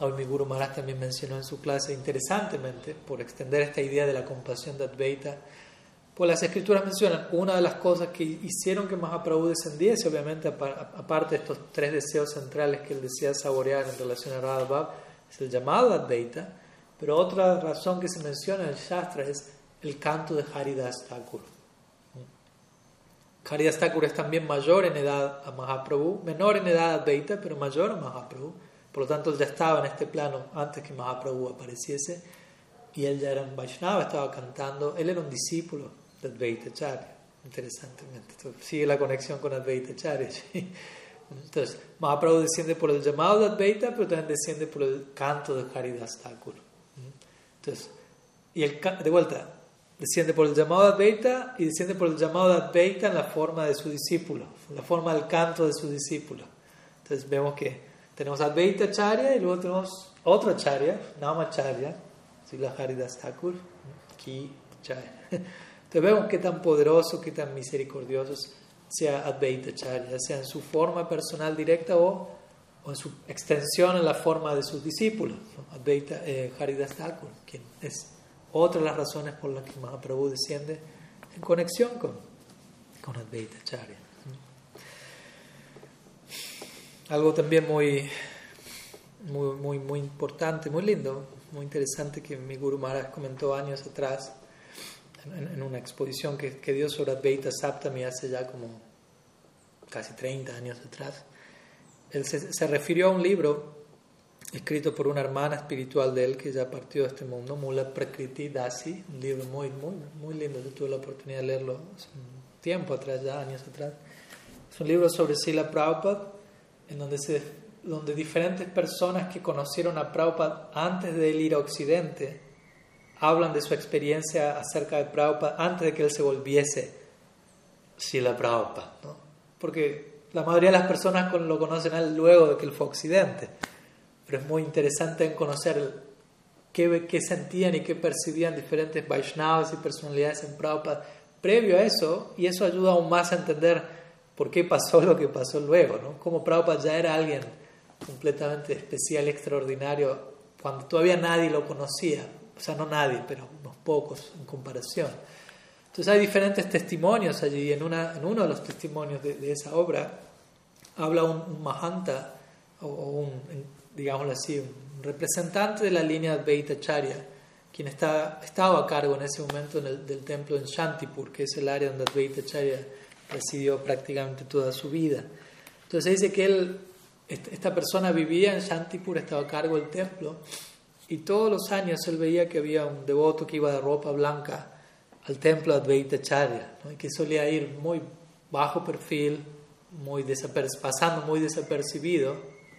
Hoy mi Guru Maharaj también mencionó en su clase, interesantemente, por extender esta idea de la compasión de Advaita, Pues las escrituras mencionan una de las cosas que hicieron que Mahaprabhu descendiese, obviamente, aparte de estos tres deseos centrales que él desea saborear en relación a Radha es el llamado Advaita, pero otra razón que se menciona en el Shastra es el canto de Haridas Thakur. Haridas Thakur es también mayor en edad a Mahaprabhu, menor en edad a Advaita, pero mayor a Mahaprabhu. Por lo tanto, él ya estaba en este plano antes que Mahaprabhu apareciese y él ya era un Vaishnava, estaba cantando, él era un discípulo de Advaita Charya, interesantemente. sigue la conexión con Advaita Charya. Entonces, Mahaprabhu desciende por el llamado de Advaita, pero también desciende por el canto de Haridas Thakur. Entonces, y el, de vuelta, desciende por el llamado de Advaita y desciende por el llamado de Advaita en la forma de su discípulo, la forma del canto de su discípulo. Entonces, vemos que tenemos Advaita Charya y luego tenemos otra Charya, Nama Charya, la Haridas Thakur, Ki Charya. Entonces vemos qué tan poderoso, qué tan misericordioso sea Advaita Charya, ya sea en su forma personal directa o, o, en su extensión en la forma de sus discípulos, Advaita eh, Haridas Thakur, quien es otra de las razones por las que Mahaprabhu desciende en conexión con, con Advaita Charya. Algo también muy, muy, muy, muy importante, muy lindo, muy interesante que mi Guru Maharaj comentó años atrás en, una exposición que, que, dio sobre Advaita Saptami hace ya como casi 30 años atrás. Él se, refirió a un libro escrito por una hermana espiritual de él que ya partió de este mundo, Mula Prakriti Dasi, un libro muy, muy, muy lindo. Yo tuve la oportunidad de leerlo un tiempo atrás, ya años atrás. Es un libro sobre Sila Prabhupada, en donde, se, donde diferentes personas que conocieron a Prabhupada antes de él ir a Occidente hablan de su experiencia acerca de Prabhupada antes de que él se volviese Sila Prabhupada. ¿no? Porque la mayoría de las personas lo conocen a él luego de que él fue Occidente. Pero es muy interesante conocer qué, qué, sentían y qué percibían diferentes Vaishnavas y personalidades en Prabhupada previo a eso, y eso ayuda aún más a entender por qué pasó lo que pasó luego, ¿no? Cómo Prabhupada ya era alguien completamente especial, extraordinario, cuando todavía nadie lo conocía o sea, no nadie, pero unos pocos en comparación. Entonces hay diferentes testimonios allí. En, una, en uno de los testimonios de, esa obra habla un, Mahanta, o, un, digámoslo así, un representante de la línea Advaita Charya, quien está, estaba a cargo en ese momento del templo en Shantipur, que es el área donde Advaita Charya residió prácticamente toda su vida. Entonces dice que él, esta persona vivía en Shantipur, estaba a cargo del templo, y todos los años él veía que había un devoto que iba de ropa blanca al templo Advaita Charya, y que solía ir muy bajo perfil, muy pasando muy desapercibido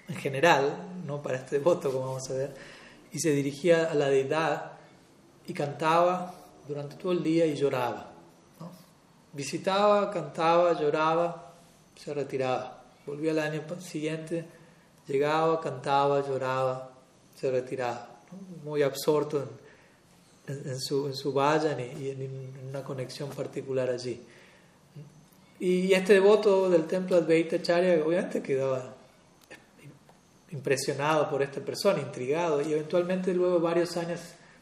en general, no para este devoto como vamos a ver, y se dirigía a la deidad y cantaba durante todo el día y lloraba. Visitaba, cantaba, lloraba, se retiraba. Volvía al año siguiente, llegaba, cantaba, lloraba, se retiraba muy absorto en, su, en su vayan y, en una conexión particular allí. Y este devoto del templo Advaita Charya obviamente quedaba impresionado por esta persona, intrigado, y eventualmente luego de varios años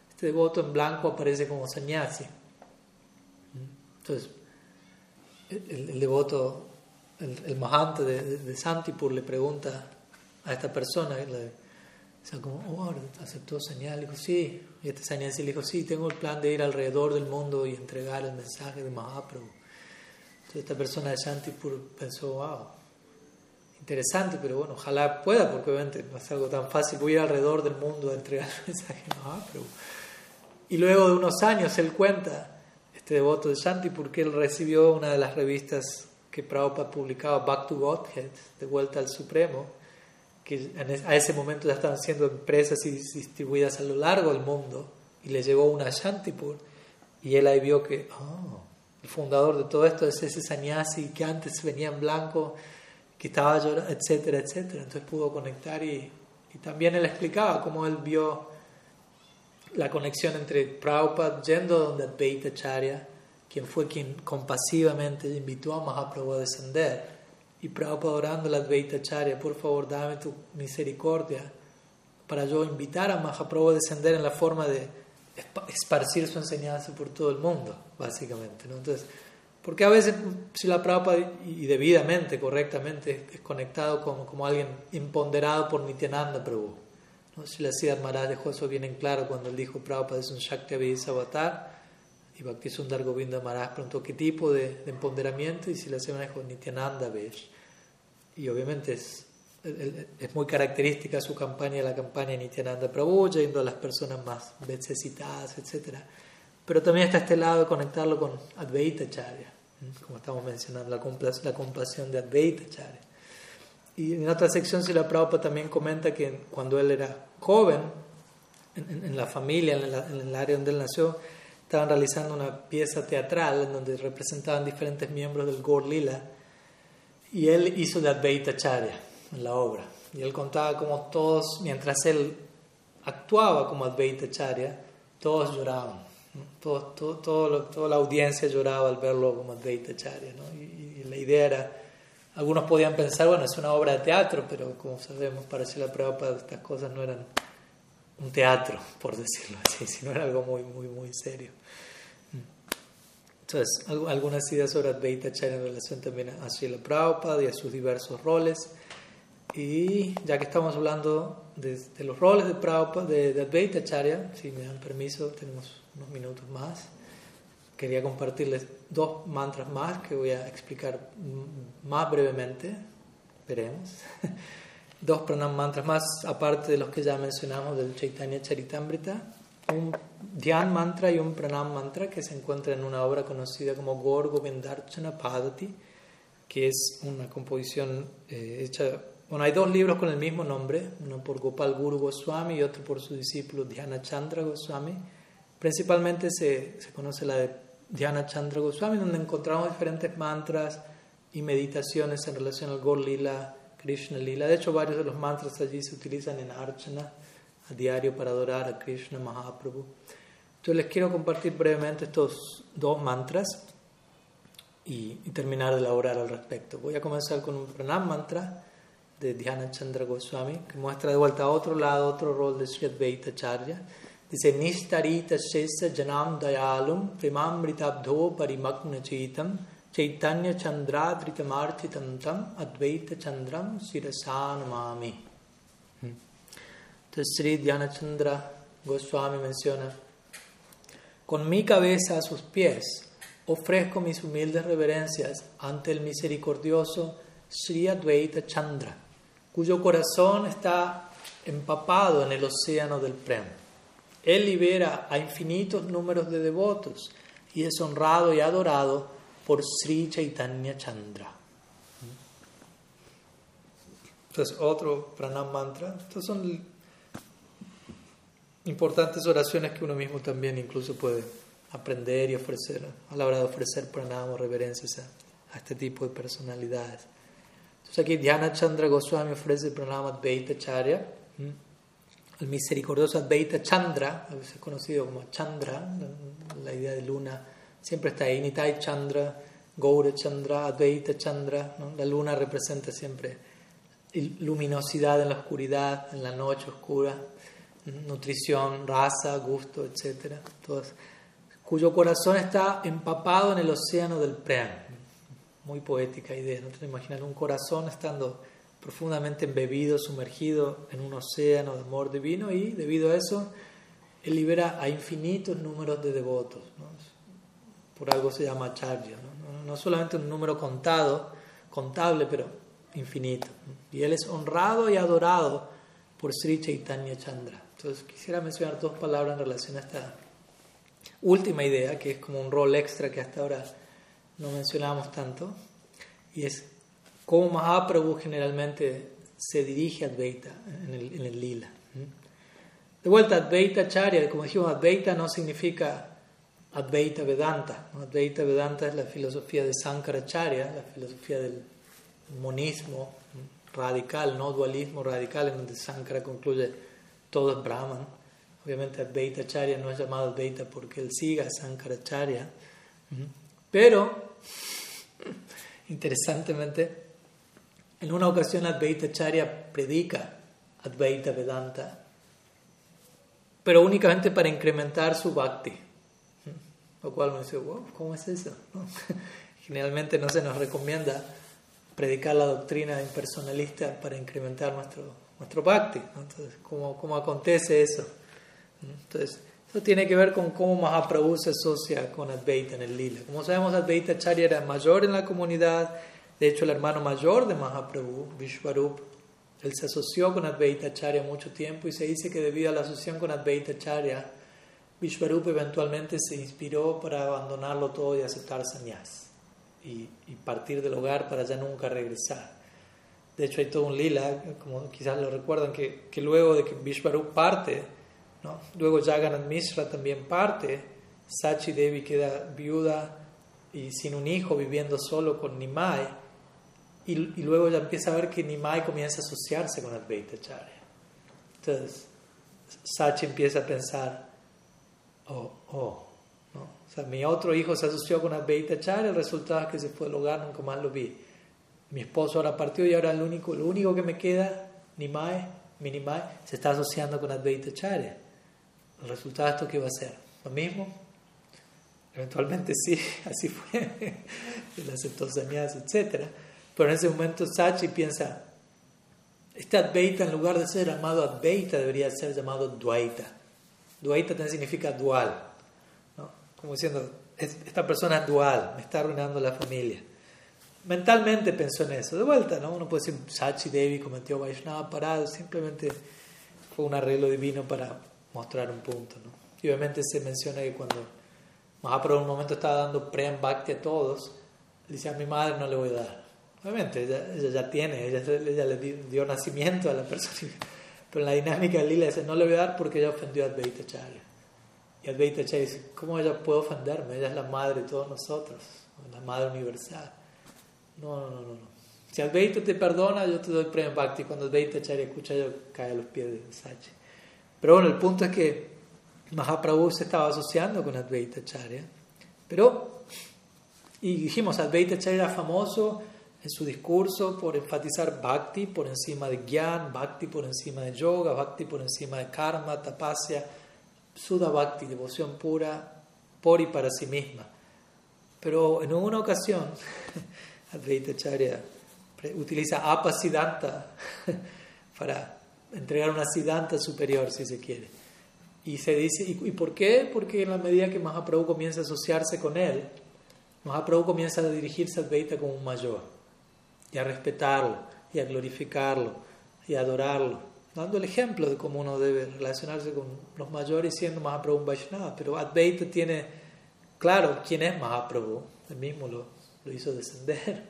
este devoto en blanco aparece como sannyasi. Entonces, el, devoto, el, el mahanta de, de, Santipur le pregunta a esta persona, o sea, como, oh, aceptó señal. Dijo, sí. Y este señal le dijo, sí, tengo el plan de ir alrededor del mundo y entregar el mensaje de Mahaprabhu. Esta persona de Shantipur pensó, wow, interesante, pero bueno, ojalá pueda, porque obviamente no es algo tan fácil. Voy a ir alrededor del mundo a entregar el mensaje de Mahaprabhu. Y luego de unos años él cuenta, este devoto de Shantipur, que él recibió una de las revistas que Prabhupada publicaba, Back to Godhead, de vuelta al Supremo que a ese momento ya estaban siendo empresas y distribuidas a lo largo del mundo, y le llegó una a Shantipur, y él ahí vio que oh, el fundador de todo esto es ese sannyasi que antes venía en blanco, que estaba llorando, etcétera, etcétera. Entonces pudo conectar y, y también él explicaba cómo él vio la conexión entre Prabhupada yendo donde Advaita Charya, quien fue quien compasivamente invitó a Mahaprabhu a descender, y Prabhupada orando la Advaita Charya, por favor dame tu misericordia para yo invitar a Mahaprabhu a descender en la forma de esparcir su enseñanza por todo el mundo, básicamente. ¿no? Entonces, porque a veces si la Prabhupada, y debidamente, correctamente, es conectado como, como alguien imponderado por Nityananda Prabhu. ¿no? Si la Siddhar Maharaj dejó eso bien en claro cuando él dijo Prabhupada es un Shakti Avatar, y Bhaktisundar Govinda Maharaj preguntó qué tipo de, de empoderamiento, y si la Siddhar dijo Nityananda Vesh. Y obviamente es, es muy característica su campaña, la campaña Nityananda Prabhu, yendo a las personas más necesitadas, etc. Pero también está este lado de conectarlo con Advaita Charya como estamos mencionando, la, la compasión de Advaita Charya. Y en otra sección, Sila Prabhupada también comenta que cuando él era joven, en, la familia, en, el área donde él nació, estaban realizando una pieza teatral en donde representaban diferentes miembros del Gaur Lila y él hizo de Advaita Charya en la obra. Y él contaba como todos, mientras él actuaba como Advaita Charya, todos lloraban todo, todo, toda la audiencia lloraba al verlo como Advaita Charya. ¿no? Y, la idea era, algunos podían pensar, bueno, es una obra de teatro, pero como sabemos, para la prueba para estas cosas no eran un teatro, por decirlo así, sino era algo muy, muy, muy serio. Entonces, algunas ideas sobre Advaita Charya en relación también a Srila Prabhupada y a sus diversos roles. Y ya que estamos hablando de, los roles de Prabhupada, de, de Advaita Charya, si me dan permiso, tenemos unos minutos más. Quería compartirles dos mantras más que voy a explicar más brevemente. Veremos. dos pranam mantras más, aparte de los que ya mencionamos del Chaitanya Charitamrita. Un Dhyan mantra y un pranam mantra que se encuentra en una obra conocida como Gaur Govindarchana Padati, que es una composición eh, hecha bueno, hay dos libros con el mismo nombre, uno por Gopal Guru Goswami y otro por su discípulo Dhyana Chandra Goswami. Principalmente se, se conoce la de Dhyana Chandra Goswami, donde encontramos diferentes mantras y meditaciones en relación al Gaur Lila, Krishna Lila. De hecho, varios de los mantras allí se utilizan en Archana a diario para adorar a Krishna Mahaprabhu. Entonces les quiero compartir brevemente estos dos mantras y terminar de elaborar al respecto. Voy a comenzar con un pranam mantra de Dhyana Chandra Goswami, que muestra de vuelta a otro lado, otro rol de Sri Advaita Acharya. Dice, Nishtarita Shesa Janam Dayalum Primamritabdho Parimagna Chetam Chaitanya Chandradritamarchitam Tam Advaita Chandram Sirasanamami. Entonces Sri Dhyana Chandra Goswami menciona, con mi cabeza a sus pies ofrezco mis humildes reverencias ante el misericordioso Sri Advaita Chandra cuyo corazón está empapado en el océano del Prem. Él libera a infinitos números de devotos y es honrado y adorado por Sri Chaitanya Chandra. Entonces, otro pranam mantra. Estas son importantes oraciones que uno mismo también incluso puede aprender y ofrecer a la hora de ofrecer pranam o reverencias a este tipo de personalidades. Entonces aquí Dhyana Chandra Goswami ofrece el pranam Advaita Charya, el misericordioso Advaita Chandra, a veces conocido como Chandra, la idea de luna, siempre está ahí, Nitai Chandra, Gaura Chandra, Advaita Chandra, la luna representa siempre luminosidad en la oscuridad, en la noche oscura, nutrición, raza, gusto, etc. cuyo corazón está empapado en el océano del Prem muy poética idea, ¿no? te imaginas un corazón estando profundamente embebido, sumergido en un océano de amor divino y debido a eso él libera a infinitos números de devotos. Por algo se llama charya, ¿no? no solamente un número contado, contable, pero infinito. Y él es honrado y adorado por Sri Chaitanya Chandra. Entonces quisiera mencionar dos palabras en relación a esta última idea, que es como un rol extra que hasta ahora no mencionamos tanto, y es cómo Mahaprabhu generalmente se dirige a Advaita en el, en el lila. De vuelta, Advaita Charya, como dijimos, Advaita no significa Advaita Vedanta. Advaita Vedanta es la filosofía de Sankaracharya, la filosofía del monismo radical, no dualismo radical, en donde Sankara concluye todo es Brahman. Obviamente Advaita Charya no es llamado Advaita porque él siga a Sankaracharya. Pero, interesantemente, en una ocasión Advaita Charya predica Advaita Vedanta pero únicamente para incrementar su bhakti. Lo cual uno dice, wow, ¿cómo es eso? Generalmente no se nos recomienda predicar la doctrina impersonalista para incrementar nuestro, nuestro bhakti. Entonces, ¿cómo, ¿cómo, acontece eso? Entonces, eso tiene que ver con cómo Mahaprabhu se asocia con Advaita en el lila. Como sabemos, Advaita Charya era mayor en la comunidad, de hecho el hermano mayor de Mahaprabhu, Vishwarup, él se asoció con Advaita Charya mucho tiempo y se dice que debido a la asociación con Advaita Charya, Vishwarup eventualmente se inspiró para abandonarlo todo y aceptar sannyas y, partir del hogar para ya nunca regresar. De hecho, hay todo un lila, como quizás lo recuerdan, que, que luego de que Vishwarup parte, ¿no? luego Jagannath Mishra también parte, Sachi Devi queda viuda y sin un hijo, viviendo solo con Nimai, y, y, luego ya empieza a ver que Nimai comienza a asociarse con Advaita Charya. Entonces, Sachi empieza a pensar, oh, oh, ¿no? o sea, mi otro hijo se asoció con Advaita Charya, el resultado es que se fue al hogar, nunca más lo vi. Mi esposo ahora partió y ahora el único, lo único que me queda, Nimai, mi Nimai, se está asociando con Advaita Charya. El resultado de esto, ¿qué va a ser? ¿Lo mismo? Eventualmente sí, así fue. Él aceptó sannyas, etcétera pero en ese momento Sachi piensa, este Advaita en lugar de ser llamado Advaita debería ser llamado Dvaita. Dvaita también significa dual. ¿no? Como diciendo, esta persona es dual, me está arruinando la familia. Mentalmente pensó en eso. De vuelta, ¿no? uno puede decir, Sachi Devi cometió Vaishnava parado, simplemente fue un arreglo divino para mostrar un punto. ¿no? Y obviamente se menciona que cuando Mahaprabhu en un momento estaba dando Prem Bhakti a todos, le decía, a mi madre no le voy a dar. Obviamente, ella, ya tiene, ella, le dio, nacimiento a la persona. Pero en la dinámica de Lila dice, no le voy a dar porque ella ofendió a Advaita Charya. Y Advaita Charya dice, ¿cómo ella puede ofenderme? Ella es la madre de todos nosotros, la madre universal. No, no, no, no. Si Advaita te perdona, yo te doy premio Bhakti. Cuando Advaita Charya escucha, yo cae a los pies de Sachi. Pero bueno, el punto es que Mahaprabhu se estaba asociando con Advaita Charya. Pero, y dijimos, Advaita Charya era famoso en su discurso por enfatizar bhakti por encima de gyan, bhakti por encima de yoga, bhakti por encima de karma, tapasya, sudha bhakti, devoción pura por y para sí misma. Pero en una ocasión, Advaita Charya utiliza apasiddhanta para entregar una siddhanta superior, si se quiere. Y se dice, ¿y, por qué? Porque en la medida que Mahaprabhu comienza a asociarse con él, Mahaprabhu comienza a dirigirse a Advaita como un mayor y a respetarlo y a glorificarlo y a adorarlo, dando el ejemplo de cómo uno debe relacionarse con los mayores siendo Mahaprabhu un Vaishnava. Pero Advaita tiene claro quién es Mahaprabhu, él mismo lo, lo hizo descender.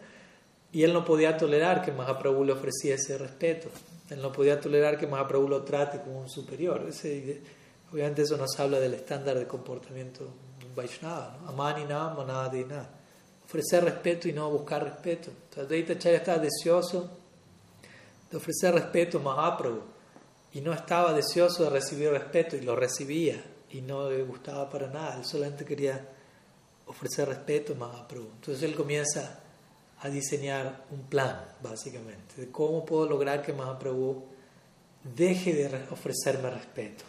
Y él no podía tolerar que Mahaprabhu le ofreciese respeto. Él no podía tolerar que Mahaprabhu lo trate como un superior. Ese, obviamente eso nos habla del estándar de comportamiento de un Vaishnava. ¿no? Amani na, manadi na ofrecer respeto y no buscar respeto. Entonces, Deita Chaya estaba deseoso de ofrecer respeto a Mahaprabhu y no estaba deseoso de recibir respeto y lo recibía y no le gustaba para nada. Él solamente quería ofrecer respeto a Mahaprabhu. Entonces él comienza a diseñar un plan, básicamente, de cómo puedo lograr que Mahaprabhu deje de ofrecerme respeto.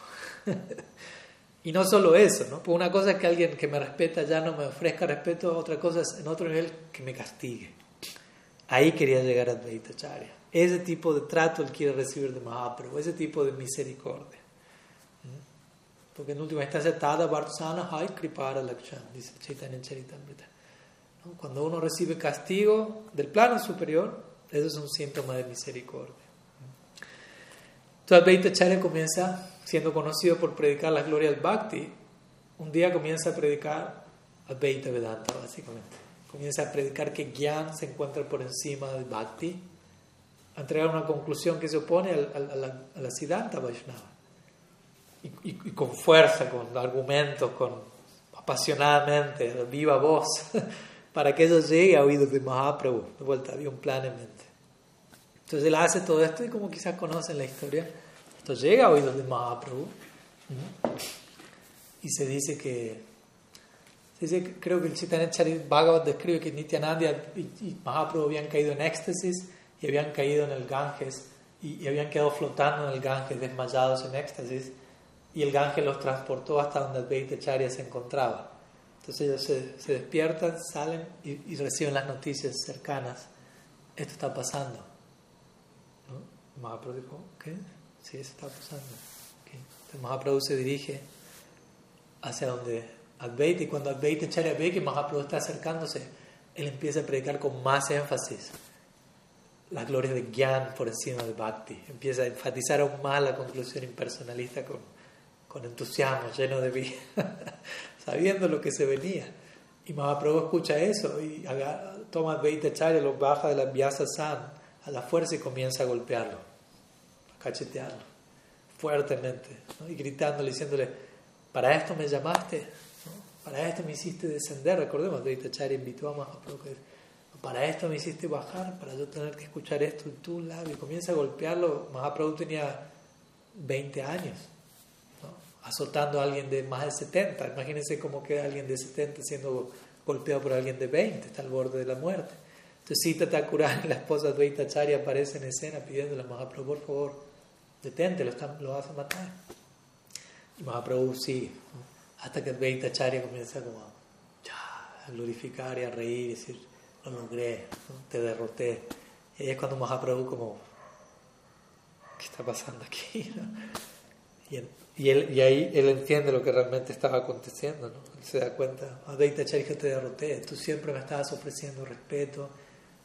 Y no solo eso, ¿no? Pues una cosa es que alguien que me respeta ya no me ofrezca respeto, otra cosa es en otro nivel que me castigue. Ahí quería llegar a Advaita Charya. Ese tipo de trato él quiere recibir de Mahaprabhu, ese tipo de misericordia. ¿Mm? Porque en última instancia, Tada Vartsana Hai Kripara Lakshan, dice Chaitanya Charitamrita. Cuando uno recibe castigo del plano superior, eso es un síntoma de misericordia. Entonces Advaita Charya comienza siendo conocido por predicar las glorias Bhakti, un día comienza a predicar Advaita Vedanta, básicamente. Comienza a predicar que Gyan se encuentra por encima del Bhakti, a entregar una conclusión que se opone a, la, a Siddhanta Vaishnava. Y, con fuerza, con argumentos, con apasionadamente, viva voz, para que eso llegue a oídos de Mahaprabhu. De vuelta, había un plan en mente. Entonces él hace todo esto y como quizás conocen la historia, entonces llega a oídos de Mahaprabhu y se dice que, dice, creo que el Chaitanya Bhagavat describe que Nityananda y, Mahaprabhu habían caído en éxtasis y habían caído en el Ganges y, habían quedado flotando en el Ganges desmayados en éxtasis y el Ganges los transportó hasta donde Advaita Charya se encontraba. Entonces ellos se, se despiertan, salen y, reciben las noticias cercanas. Esto está pasando. ¿No? Mahaprabhu dijo, ¿qué? Sí, eso está pasando. Entonces Mahaprabhu se dirige hacia donde Advaita y cuando Advaita Charya ve que Mahaprabhu está acercándose, él empieza a predicar con más énfasis las glorias de Gyan por encima de Bhakti. Empieza a enfatizar aún más la conclusión impersonalista con, con entusiasmo, lleno de vida, sabiendo lo que se venía. Y Mahaprabhu escucha eso y toma Advaita Charya, lo baja de la Vyasa San a la fuerza y comienza a golpearlo, a cachetearlo fuertemente y gritándole, diciéndole, ¿para esto me llamaste? Para esto me hiciste descender. Recordemos, Advaita Charya invitó a Mahaprabhu para esto me hiciste bajar, para yo tener que escuchar esto en tu labio. Comienza a golpearlo. Mahaprabhu tenía 20 años, azotando a alguien de más de 70. Imagínense cómo queda alguien de 70 siendo golpeado por alguien de 20, está al borde de la muerte. Entonces Sita Thakurani la esposa Advaita Acharya aparece en escena pidiéndole a Mahaprabhu, por favor, detente, lo, lo vas a matar. Y Mahaprabhu sí hasta que Advaita Acharya comienza como a glorificar y a reír y decir, lo logré, te derroté. Y ahí es cuando Mahaprabhu como, ¿qué está pasando aquí? Y, él, y ahí él entiende lo que realmente estaba aconteciendo, ¿no? Él se da cuenta, Advaita Acharya te derroté, tú siempre me estabas ofreciendo respeto,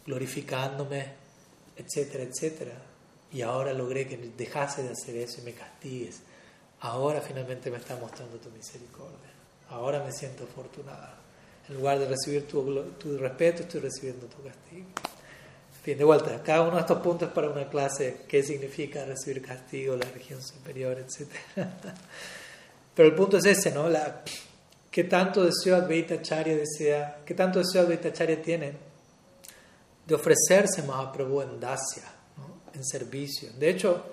glorificándome, etcétera, etcétera. Y ahora logré que dejase de hacer eso y me castigues. Ahora finalmente me está mostrando tu misericordia. Ahora me siento afortunada. En lugar de recibir tu, tu respeto, estoy recibiendo tu castigo. Fin, de vuelta, cada uno de estos puntos es para una clase, qué significa recibir castigo, la región superior, etc. Pero el punto es ese, ¿no? La, ¿Qué tanto deseo Advaita Acharya desea, qué tanto deseo Advaita Acharya tiene de ofrecerse Mahaprabhu en Dasya, en servicio? De hecho,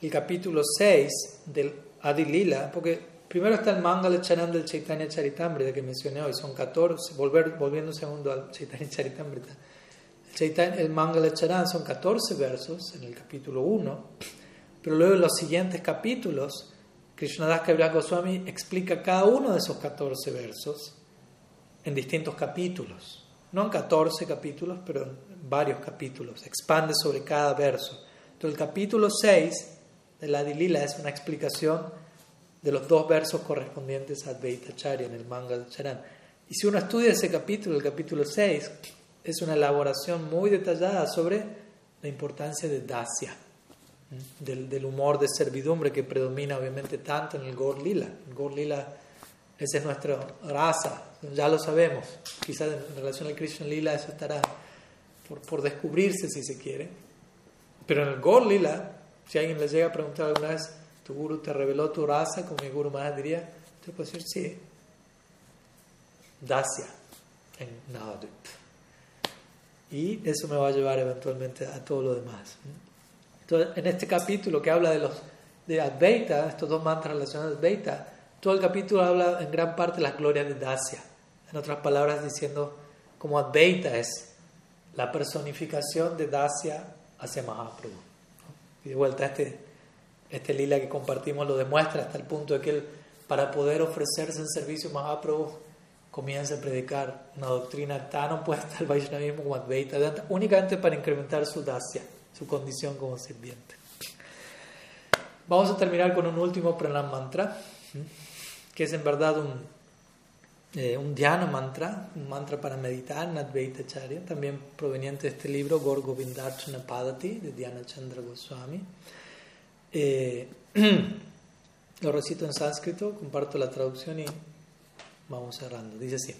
el capítulo 6 del Adilila, porque primero está el Mangala Charan del Chaitanya Charitamrita que mencioné hoy, son 14, volver, volviendo un segundo al Chaitanya Charitamrita. El, Chaitanya, el Mangala Charan son 14 versos en el capítulo 1, pero luego en los siguientes capítulos, Krishnadas Kaviraj Goswami explica cada uno de esos 14 versos en distintos capítulos. No en 14 capítulos, pero en varios capítulos. Expande sobre cada verso. Entonces, el capítulo 6 el Adilila es una explicación de los dos versos correspondientes a Advaita Charya en el Mangal Charan. Y si uno estudia ese capítulo, el capítulo 6, es una elaboración muy detallada sobre la importancia de Dasya, del, humor de servidumbre que predomina obviamente tanto en el Gaur Lila. El Gaur Lila, esa es nuestra raza, ya lo sabemos. Quizás en relación al Krishna Lila eso estará por, por descubrirse si se quiere. Pero en el Gaur Lila si alguien les llega a preguntar alguna vez, ¿tu guru te reveló tu raza? Como mi guru más diría, yo puedo decir sí. Dasya en Navadvip. Y eso me va a llevar eventualmente a todo lo demás. Entonces, en este capítulo que habla de los de Advaita, estos dos mantras relacionados a Advaita, todo el capítulo habla en gran parte de las glorias de Dasya. En otras palabras, diciendo como Advaita es la personificación de Dasya hacia Mahaprabhu. Y de vuelta, este, este lila que compartimos lo demuestra hasta el punto de que él, para poder ofrecerse en servicio a Mahaprabhu, comienza a predicar una doctrina tan opuesta al Vaishnavismo como Advaita, únicamente para incrementar su dasya, su condición como sirviente. Vamos a terminar con un último pranam mantra, que es en verdad un, eh, un dhyana mantra, un mantra para meditar en Advaita Charya, también proveniente de este libro, Gor Govindarchana Padati, de Dhyana Chandra Goswami. Eh, lo recito en sánscrito, comparto la traducción y Vamos cerrando. Dice así.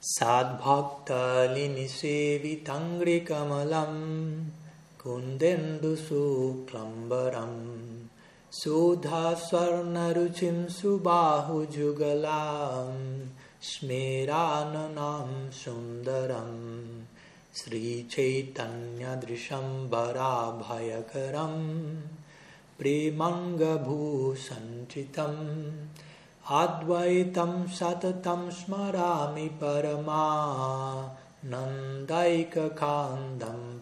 Sadbhaktalini sevitangri kamalam kundendu suklambaram sudha swarnaruchim subahu jugalam स्मेराननां सुन्दरं श्रीचैतन्यदृशम्बराभयकरं प्रेमङ्गभूसञ्चितं अद्वैतं सततं स्मरामि परमानन्दैककान्दं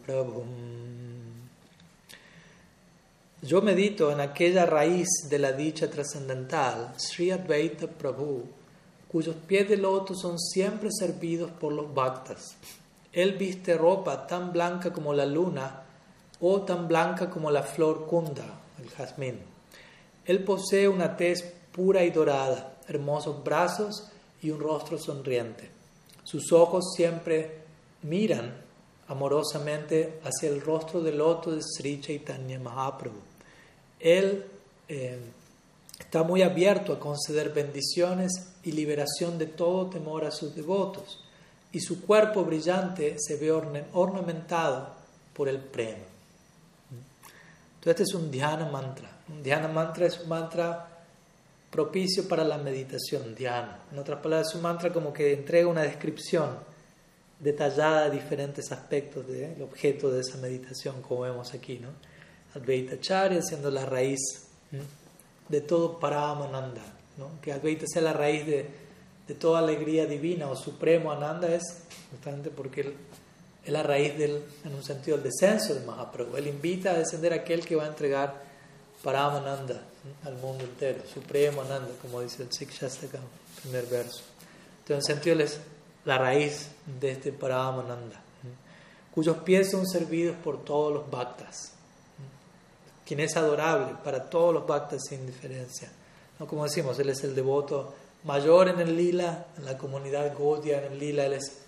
प्रभुम् yo medito en aquella raíz de la dicha trascendental, Sri Advaita Prabhu, cuyos pies de loto son siempre servidos por los bhaktas. Él viste ropa tan blanca como la luna o tan blanca como la flor kunda, el jazmín. Él posee una tez pura y dorada, hermosos brazos y un rostro sonriente. Sus ojos siempre miran amorosamente hacia el rostro del loto de Sri Chaitanya Mahaprabhu él eh, está muy abierto a conceder bendiciones y liberación de todo temor a sus devotos, y su cuerpo brillante se ve ornamentado por el premio. Entonces este es un dhyana mantra. Un dhyana mantra es un mantra propicio para la meditación, dhyana. En otras palabras, es un mantra como que entrega una descripción detallada de diferentes aspectos del objeto de esa meditación, como vemos aquí, ¿no? Advaita Charya siendo la raíz de todo Paramananda. ¿no? Que Advaita sea la raíz de, de, toda alegría divina o supremo Ananda es justamente porque es la raíz del, en un sentido, del descenso de Mahaprabhu. Él invita a descender a aquel que va a entregar Paramananda al mundo entero, supremo Ananda, como dice el Sikshastaka, primer verso. Entonces, en sentido, es la raíz de este Paramananda, cuyos pies son servidos por todos los bhaktas quien es adorable para todos los bhaktas sin diferencia. ¿No? Como decimos, Él es el devoto mayor en el lila, en la comunidad Gaudiya, en el lila, Él es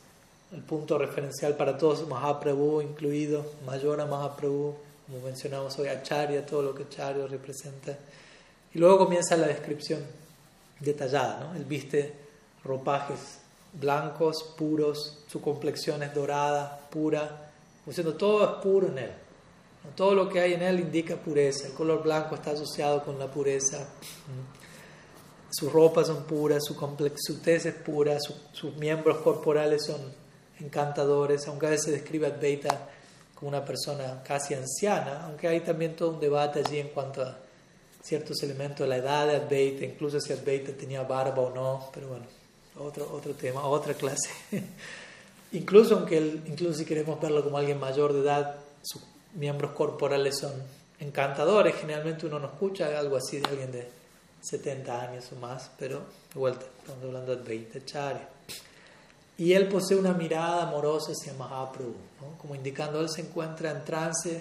el punto referencial para todos, Mahaprabhu incluido, mayor a Mahaprabhu, como mencionamos hoy, Acharya, todo lo que Acharya representa. Y luego comienza la descripción detallada, ¿no? Él viste ropajes blancos, puros, su complexión es dorada, pura, diciendo todo es puro en él. Todo lo que hay en él indica pureza. El color blanco está asociado con la pureza. Sus ropas son puras, su, su tez es pura, sus miembros corporales son encantadores, aunque a veces se describe Advaita una persona casi anciana, aunque hay también todo un debate allí en cuanto a ciertos elementos de la edad de Advaita, incluso si Advaita tenía barba o no, pero bueno, otro, otro tema, otra clase. incluso aunque él, incluso si queremos verlo como alguien mayor de edad, su miembros corporales son encantadores. Generalmente uno no escucha algo así de alguien de 70 años o más, pero de vuelta, estamos hablando de 20 Charya. Y él posee una mirada amorosa hacia Mahaprabhu, como indicando él se encuentra en trance,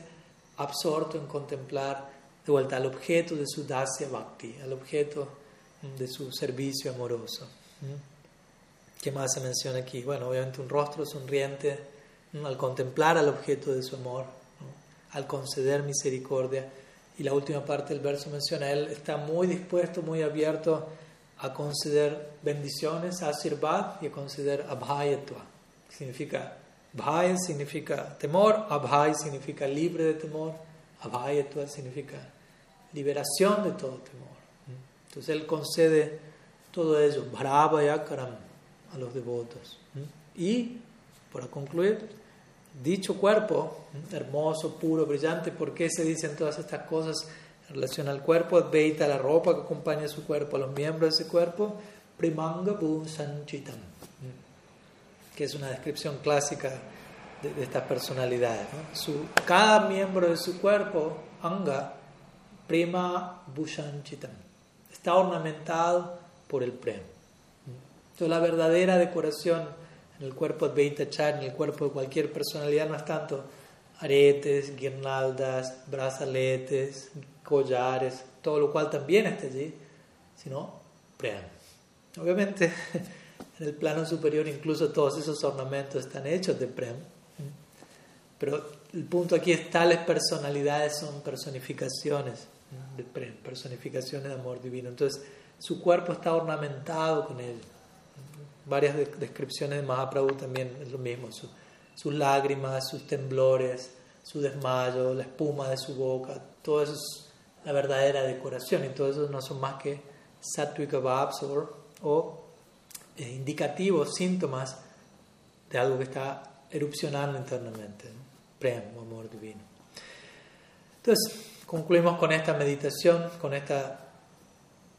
absorto en contemplar de vuelta al objeto de su dasya bhakti, al objeto de su servicio amoroso. ¿Qué más se menciona aquí? Bueno, obviamente un rostro sonriente al contemplar al objeto de su amor al conceder misericordia. Y la última parte del verso menciona, Él está muy dispuesto, muy abierto a conceder bendiciones, a y a conceder abhayatva. Significa, bhaya significa temor, abhay significa libre de temor, abhayatva significa liberación de todo temor. Entonces Él concede todo ello, karam a los devotos. Y, para concluir, dicho cuerpo, hermoso, puro, brillante, ¿por qué se dicen todas estas cosas en relación al cuerpo? Advaita, la ropa que acompaña a su cuerpo, a los miembros de ese cuerpo, primanga sanchitam, que es una descripción clásica de, estas personalidades. Su, cada miembro de su cuerpo, anga, prima bhushanchitam, está ornamentado por el prem. Entonces la verdadera decoración en el cuerpo de Advaita Char, en el cuerpo de cualquier personalidad, no es tanto aretes, guirnaldas, brazaletes, collares, todo lo cual también está allí, sino Prem. Obviamente, en el plano superior incluso todos esos ornamentos están hechos de Prem, pero el punto aquí es tales personalidades son personificaciones de Prem, personificaciones de amor divino. Entonces, su cuerpo está ornamentado con él varias descripciones de Mahaprabhu también es lo mismo, sus lágrimas, sus temblores, su desmayo, la espuma de su boca, todo eso es la verdadera decoración y todo eso no son más que sattvic vibes o, eh, indicativos, síntomas de algo que está erupcionando internamente, prem, amor divino. Entonces, concluimos con esta meditación, con esta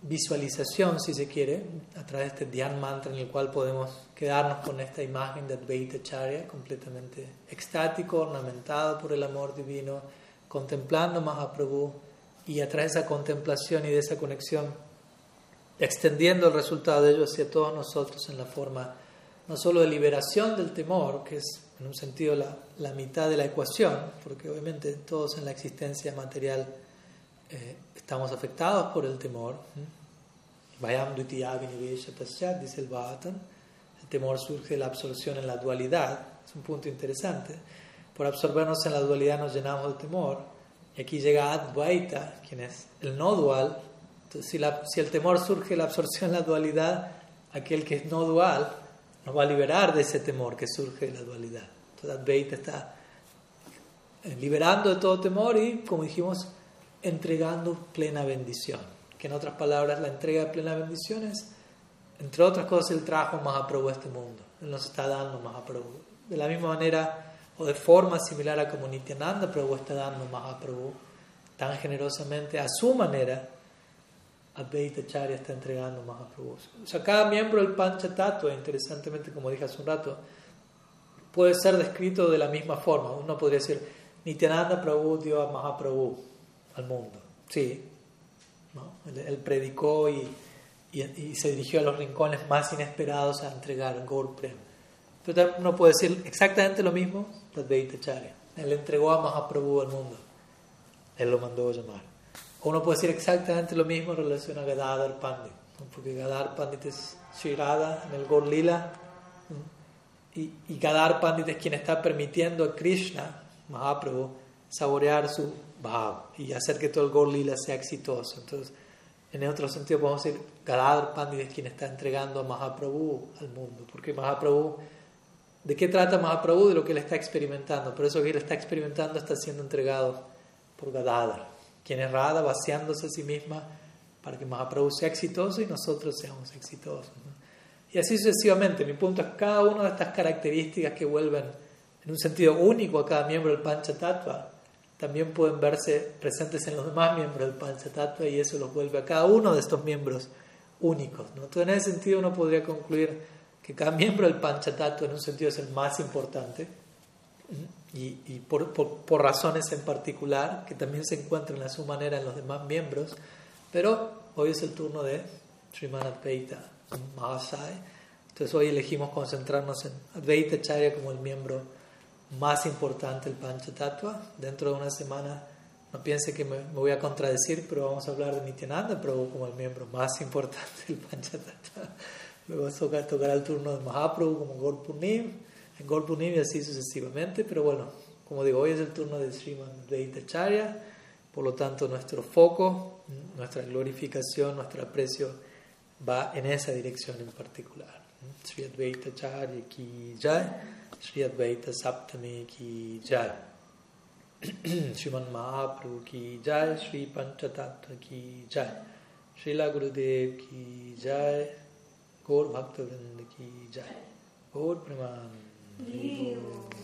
visualización, si se quiere, a través de este Dhyan Mantra en el cual podemos quedarnos con esta imagen de Advaita Charya, completamente extático, ornamentado por el amor divino, contemplando Mahaprabhu y a través de esa contemplación y de esa conexión, extendiendo el resultado de ello hacia todos nosotros en la forma no solo de liberación del temor, que es en un sentido la, la mitad de la ecuación, porque obviamente todos en la existencia material eh, estamos afectados por el temor. Vayam dice el Bhattan, el temor surge de la absorción en la dualidad, es un punto interesante. Por absorbernos en la dualidad nos llenamos de temor. Y aquí llega Advaita, quien es el no dual. Entonces, si, la, si el temor surge de la absorción en la dualidad, aquel que es no dual nos va a liberar de ese temor que surge de la dualidad. Entonces Advaita está eh, liberando de todo temor y, como dijimos, entregando plena bendición. Que en otras palabras, la entrega de plena bendición es, entre otras cosas, el trabajo más aprobó este mundo. Él nos está dando más aprobó. De la misma manera, o de forma similar a como Nityananda Prabhu está dando más aprobó, tan generosamente, a su manera, Advaita Charya está entregando más Mahaprabhu. O sea, cada miembro del Panchatattva, interesantemente, como dije hace un rato, puede ser descrito de la misma forma. Uno podría decir, Nityananda Prabhu dio a Mahaprabhu al mundo. Sí, él, predicó y, y, se dirigió a los rincones más inesperados a entregar Gaur Prem. Pero uno puede decir exactamente lo mismo de Charya. Él entregó a Mahaprabhu al mundo. Él lo mandó a llamar. O uno puede decir exactamente lo mismo en relación a Gadadhar Pandit, porque Gadadhar Pandit es Shirada en el Gaur Lila, y, y Gadadhar Pandit es quien está permitiendo a Krishna, Mahaprabhu, saborear su bhav y hacer que todo el Gaur Lila sea exitoso. Entonces, en otro sentido podemos decir, Gadadhar Pandit es quien está entregando a Mahaprabhu al mundo, porque Mahaprabhu, ¿de qué trata Mahaprabhu? De lo que él está experimentando, por eso que él está experimentando está siendo entregado por Gadadhar quien es Radha vaciándose a sí misma para que Mahaprabhu sea exitoso y nosotros seamos exitosos. Y así sucesivamente. Mi punto es cada una de estas características que vuelven en un sentido único a cada miembro del Panchatattva también pueden verse presentes en los demás miembros del Panchatattva y eso los vuelve a cada uno de estos miembros únicos. ¿no? Entonces, en ese sentido, uno podría concluir que cada miembro del Panchatattva en un sentido es el más importante y, por, por, razones en particular que también se encuentran a su manera en los demás miembros, pero hoy es el turno de Sriman Advaita Mahasaya. Entonces hoy elegimos concentrarnos en Advaita Charya como el miembro más importante del Panchatattva. Dentro de una semana, no piense que me, voy a contradecir, pero vamos a hablar de Nityananda Prabhu como el miembro más importante del Panchatattva. Luego tocará tocar el turno de Mahaprabhu como Gorpunim en Golpunim y así sucesivamente, pero bueno, como digo, hoy es el turno de Sriman Charya, por lo tanto nuestro foco, nuestra glorificación, nuestro aprecio va en esa dirección en particular. Sri Advaita Charya ki jai, Sri Advaita Saptami ki jai, Sriman Mahaprabhu ki jai, Sri Panchatattva ki jai, Srila Gurudev ki jai, Gaur Bhakta ki jai, Gaur Praman. Vivo.